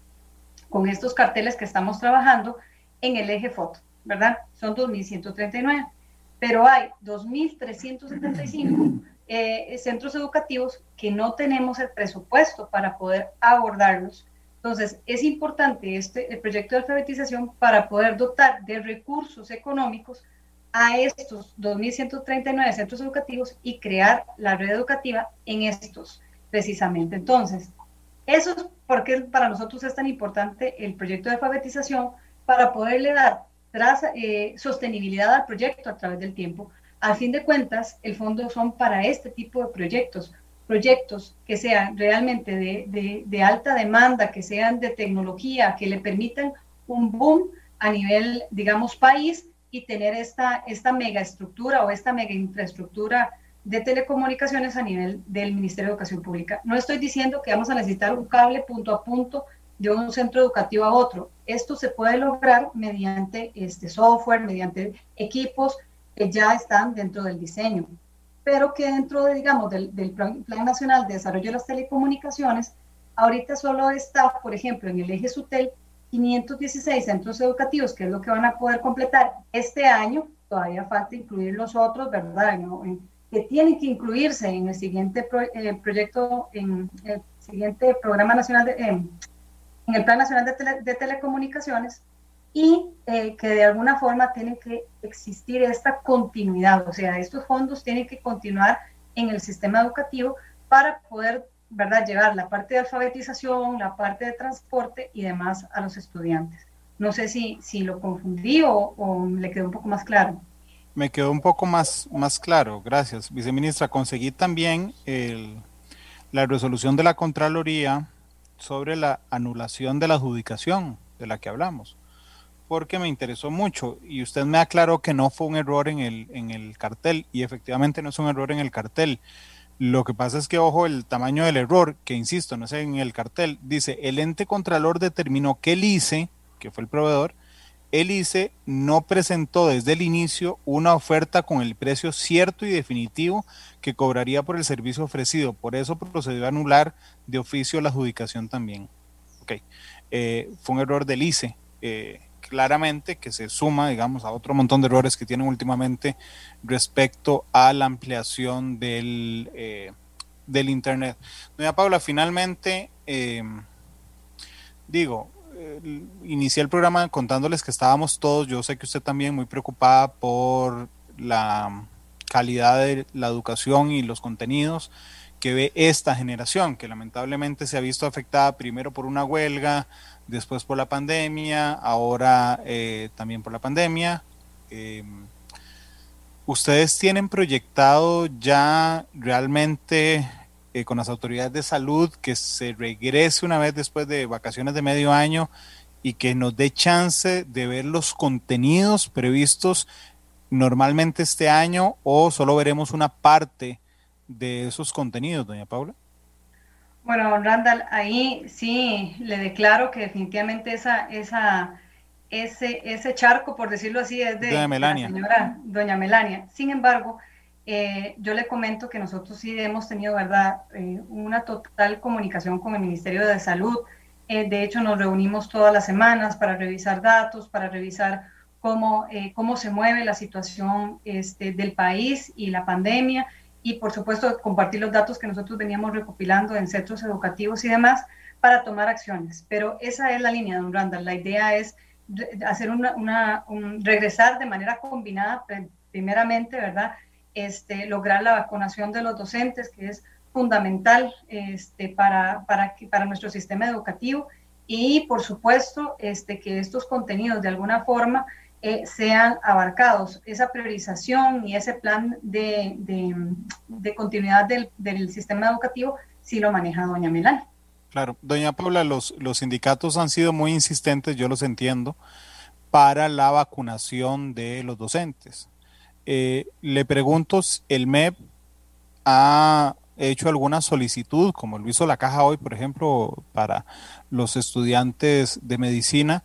con estos carteles que estamos trabajando en el eje foto, ¿verdad? Son 2.139, pero hay 2.375 eh, centros educativos que no tenemos el presupuesto para poder abordarlos. Entonces, es importante este, el proyecto de alfabetización para poder dotar de recursos económicos a estos 2.139 centros educativos y crear la red educativa en estos precisamente. Entonces, eso es porque para nosotros es tan importante el proyecto de alfabetización para poderle dar eh, sostenibilidad al proyecto a través del tiempo. A fin de cuentas, el fondo son para este tipo de proyectos, proyectos que sean realmente de, de alta demanda, que sean de tecnología, que le permitan un boom a nivel, digamos, país y tener esta, esta mega estructura o esta mega infraestructura de telecomunicaciones a nivel del Ministerio de Educación Pública. No estoy diciendo que vamos a necesitar un cable punto a punto de un centro educativo a otro. Esto se puede lograr mediante este software, mediante equipos que ya están dentro del diseño, pero que dentro, de, digamos, del, del Plan Nacional de Desarrollo de las Telecomunicaciones, ahorita solo está, por ejemplo, en el eje SUTEL, 516 centros educativos, que es lo que van a poder completar este año, todavía falta incluir los otros, ¿verdad? Que tienen que incluirse en el siguiente eh, proyecto, en el siguiente programa nacional, de, en el Plan Nacional de, Telecomunicaciones, y eh, que de alguna forma tiene que existir esta continuidad, o sea, estos fondos tienen que continuar en el sistema educativo para poder ¿verdad? Llevar la parte de alfabetización, la parte de transporte y demás a los estudiantes. No sé si, si lo confundí o, le quedó un poco más claro. Me quedó un poco más, más claro, gracias. Viceministra, conseguí también el, la resolución de la Contraloría sobre la anulación de la adjudicación de la que hablamos, porque me interesó mucho y usted me aclaró que no fue un error en el, en el cartel y efectivamente no es un error en el cartel. Lo que pasa es que, ojo, el tamaño del error, que insisto, no sé, en el cartel, dice, el ente contralor determinó que el ICE, que fue el proveedor, el ICE no presentó desde el inicio una oferta con el precio cierto y definitivo que cobraría por el servicio ofrecido. Por eso procedió a anular de oficio la adjudicación también. Ok, eh, fue un error del ICE. Eh, claramente que se suma, digamos, a otro montón de errores que tienen últimamente respecto a la ampliación del, eh, del Internet. Doña Paula, finalmente, em, digo, eh, inicié el programa contándoles que estábamos todos, yo sé que usted también muy preocupada por la calidad de la educación y los contenidos que ve esta generación, que lamentablemente se ha visto afectada primero por una huelga, después por la pandemia, ahora eh, también por la pandemia. Em, ¿Ustedes tienen proyectado ya realmente eh, con las autoridades de salud que se regrese una vez después de vacaciones de medio año y que nos dé chance de ver los contenidos previstos normalmente este año o solo veremos una parte de esos contenidos, doña Paula? Bueno, Randall, ahí sí le declaro que definitivamente esa, esa, ese, ese charco, por decirlo así, es de, la señora Doña Melania. Sin embargo, eh, yo le comento que nosotros sí hemos tenido, ¿verdad?, eh, una total comunicación con el Ministerio de Salud. Eh, de hecho, nos reunimos todas las semanas para revisar datos, para revisar cómo, cómo se mueve la situación este, del país y la pandemia y por supuesto compartir los datos que nosotros veníamos recopilando en centros educativos y demás para tomar acciones. Pero esa es la línea, don Randall. La idea es hacer una, una un, regresar de manera combinada, primeramente, ¿verdad? Este, lograr la vacunación de los docentes, que es fundamental este, para, para, para nuestro sistema educativo y, por supuesto, este, que estos contenidos de alguna forma eh, sean abarcados. Esa priorización y ese plan de, de, continuidad del, del, sistema educativo sí lo maneja doña Melania. Claro, doña Paula, los, los sindicatos han sido muy insistentes, yo los entiendo, para la vacunación de los docentes. Eh, le pregunto, ¿el MEP ha hecho alguna solicitud, como lo hizo la caja hoy, por ejemplo, para los estudiantes de medicina,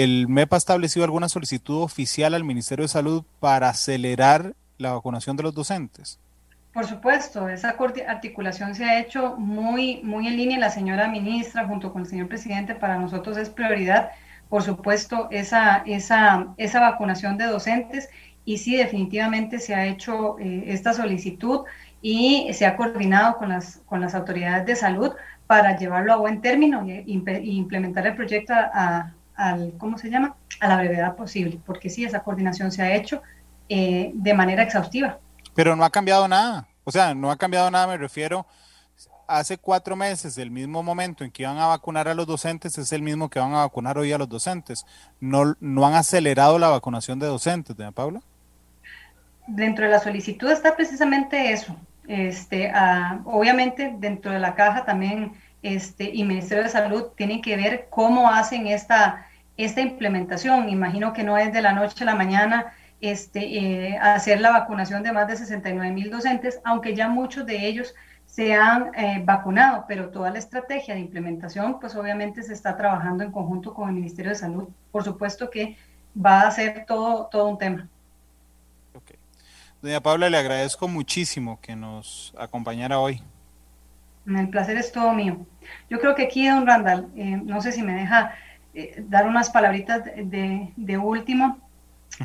¿El MEP ha establecido alguna solicitud oficial al Ministerio de Salud para acelerar la vacunación de los docentes? Por supuesto, esa articulación se ha hecho muy, muy en línea. La señora ministra, junto con el señor presidente, para nosotros es prioridad, por supuesto, esa, esa, esa vacunación de docentes. Y sí, definitivamente se ha hecho eh, esta solicitud y se ha coordinado con las, con las autoridades de salud para llevarlo a buen término e implementar el proyecto a, al, ¿cómo se llama? A la brevedad posible, porque sí, esa coordinación se ha hecho eh, de manera exhaustiva. Pero no ha cambiado nada, o sea, no ha cambiado nada, me refiero, hace cuatro meses, el mismo momento en que iban a vacunar a los docentes es el mismo que van a vacunar hoy a los docentes. ¿No, no han acelerado la vacunación de docentes, doña Paula? Dentro de la solicitud está precisamente eso. Este, ah, obviamente, dentro de la caja también este, y Ministerio de Salud tienen que ver cómo hacen esta, esta implementación. Imagino que no es de la noche a la mañana este, eh, hacer la vacunación de más de 69 mil docentes, aunque ya muchos de ellos se han eh, vacunado, pero toda la estrategia de implementación, pues obviamente se está trabajando en conjunto con el Ministerio de Salud. Por supuesto que va a ser todo, todo un tema. Doña Paula, le agradezco muchísimo que nos acompañara hoy. El placer es todo mío. Yo creo que aquí, don Randall, eh, no sé si me deja eh, dar unas palabritas de, de, último.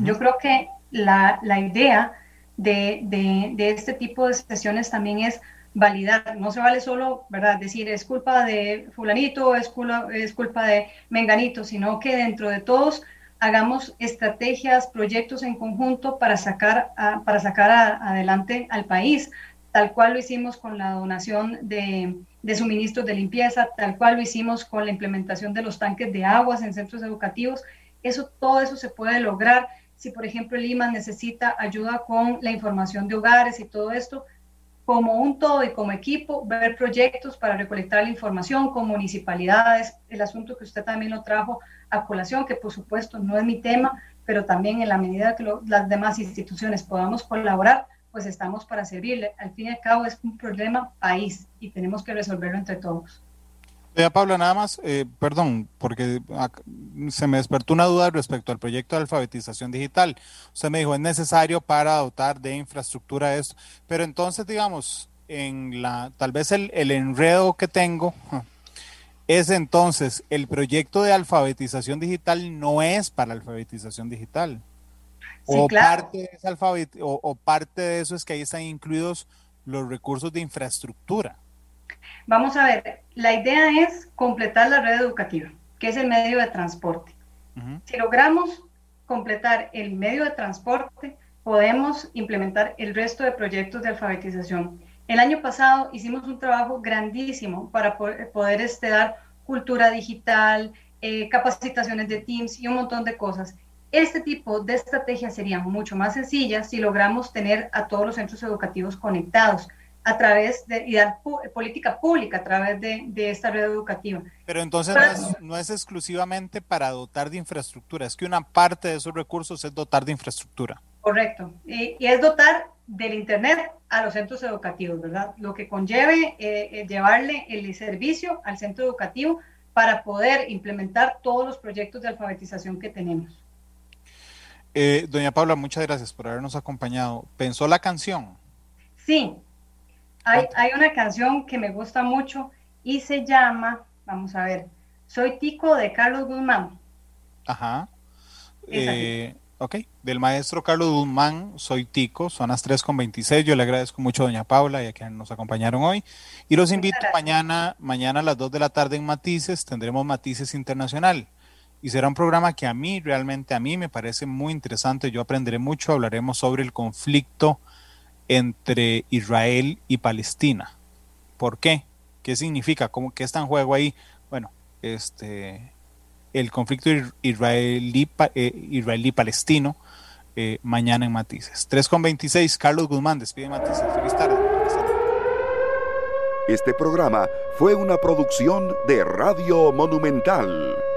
Yo creo que la, la idea de, de, este tipo de sesiones también es validar. No se vale solo, ¿verdad?, decir es culpa de fulanito, es culpa, es culpa de menganito, sino que dentro de todos hagamos estrategias, proyectos en conjunto para sacar, para sacar adelante al país, tal cual lo hicimos con la donación de, de, suministros de limpieza, tal cual lo hicimos con la implementación de los tanques de aguas en centros educativos. Eso, todo eso se puede lograr si, por ejemplo, el IMA necesita ayuda con la información de hogares y todo esto, como un todo y como equipo, ver proyectos para recolectar la información con municipalidades, el asunto que usted también lo trajo a colación, que por supuesto no es mi tema, pero también en la medida que las demás instituciones podamos colaborar, pues estamos para servirle. Al fin y al cabo es un problema país y tenemos que resolverlo entre todos. Ya, Pablo, nada más, eh, perdón, porque se me despertó una duda respecto al proyecto de alfabetización digital. Usted me dijo, es necesario para dotar de infraestructura esto, pero entonces, digamos, en la, tal vez el, el enredo que tengo es entonces, el proyecto de alfabetización digital no es para alfabetización digital o, parte de o, parte de eso es que ahí están incluidos los recursos de infraestructura. Vamos a ver, la idea es completar la red educativa, que es el medio de transporte. Si logramos completar el medio de transporte, podemos implementar el resto de proyectos de alfabetización. El año pasado hicimos un trabajo grandísimo para poder, este, dar cultura digital, eh, capacitaciones de Teams y un montón de cosas. Este tipo de estrategias serían mucho más sencillas si logramos tener a todos los centros educativos conectados a través de y dar política pública a través de, esta red educativa. Pero entonces no, es, exclusivamente para dotar de infraestructura, es que una parte de esos recursos es dotar de infraestructura. Correcto, y, es dotar del Internet a los centros educativos, ¿verdad? Lo que conlleve eh, eh, llevarle el servicio al centro educativo para poder implementar todos los proyectos de alfabetización que tenemos. Eh, doña Paula, muchas gracias por habernos acompañado. ¿Pensó la canción? Sí, hay, una canción que me gusta mucho y se llama, vamos a ver, Soy Tico de Carlos Guzmán. Ajá. Eh, Ok, del maestro Carlos Guzmán, soy Tico, son las 3.26. Yo le agradezco mucho a doña Paula y a quienes nos acompañaron hoy. Y los invito mañana, mañana a las 2 de la tarde en Matices, tendremos Matices Internacional. Y será un programa que a mí, realmente a mí me parece muy interesante. Yo aprenderé mucho, hablaremos sobre el conflicto entre Israel y Palestina. ¿Por qué? ¿Qué significa? ¿Cómo, ¿Qué está en juego ahí? Bueno, este, el conflicto israelí-palestino eh, mañana en Matices. 3.26, Carlos Guzmán, despide Matices. Feliz tarde. Este programa fue una producción de Radio Monumental.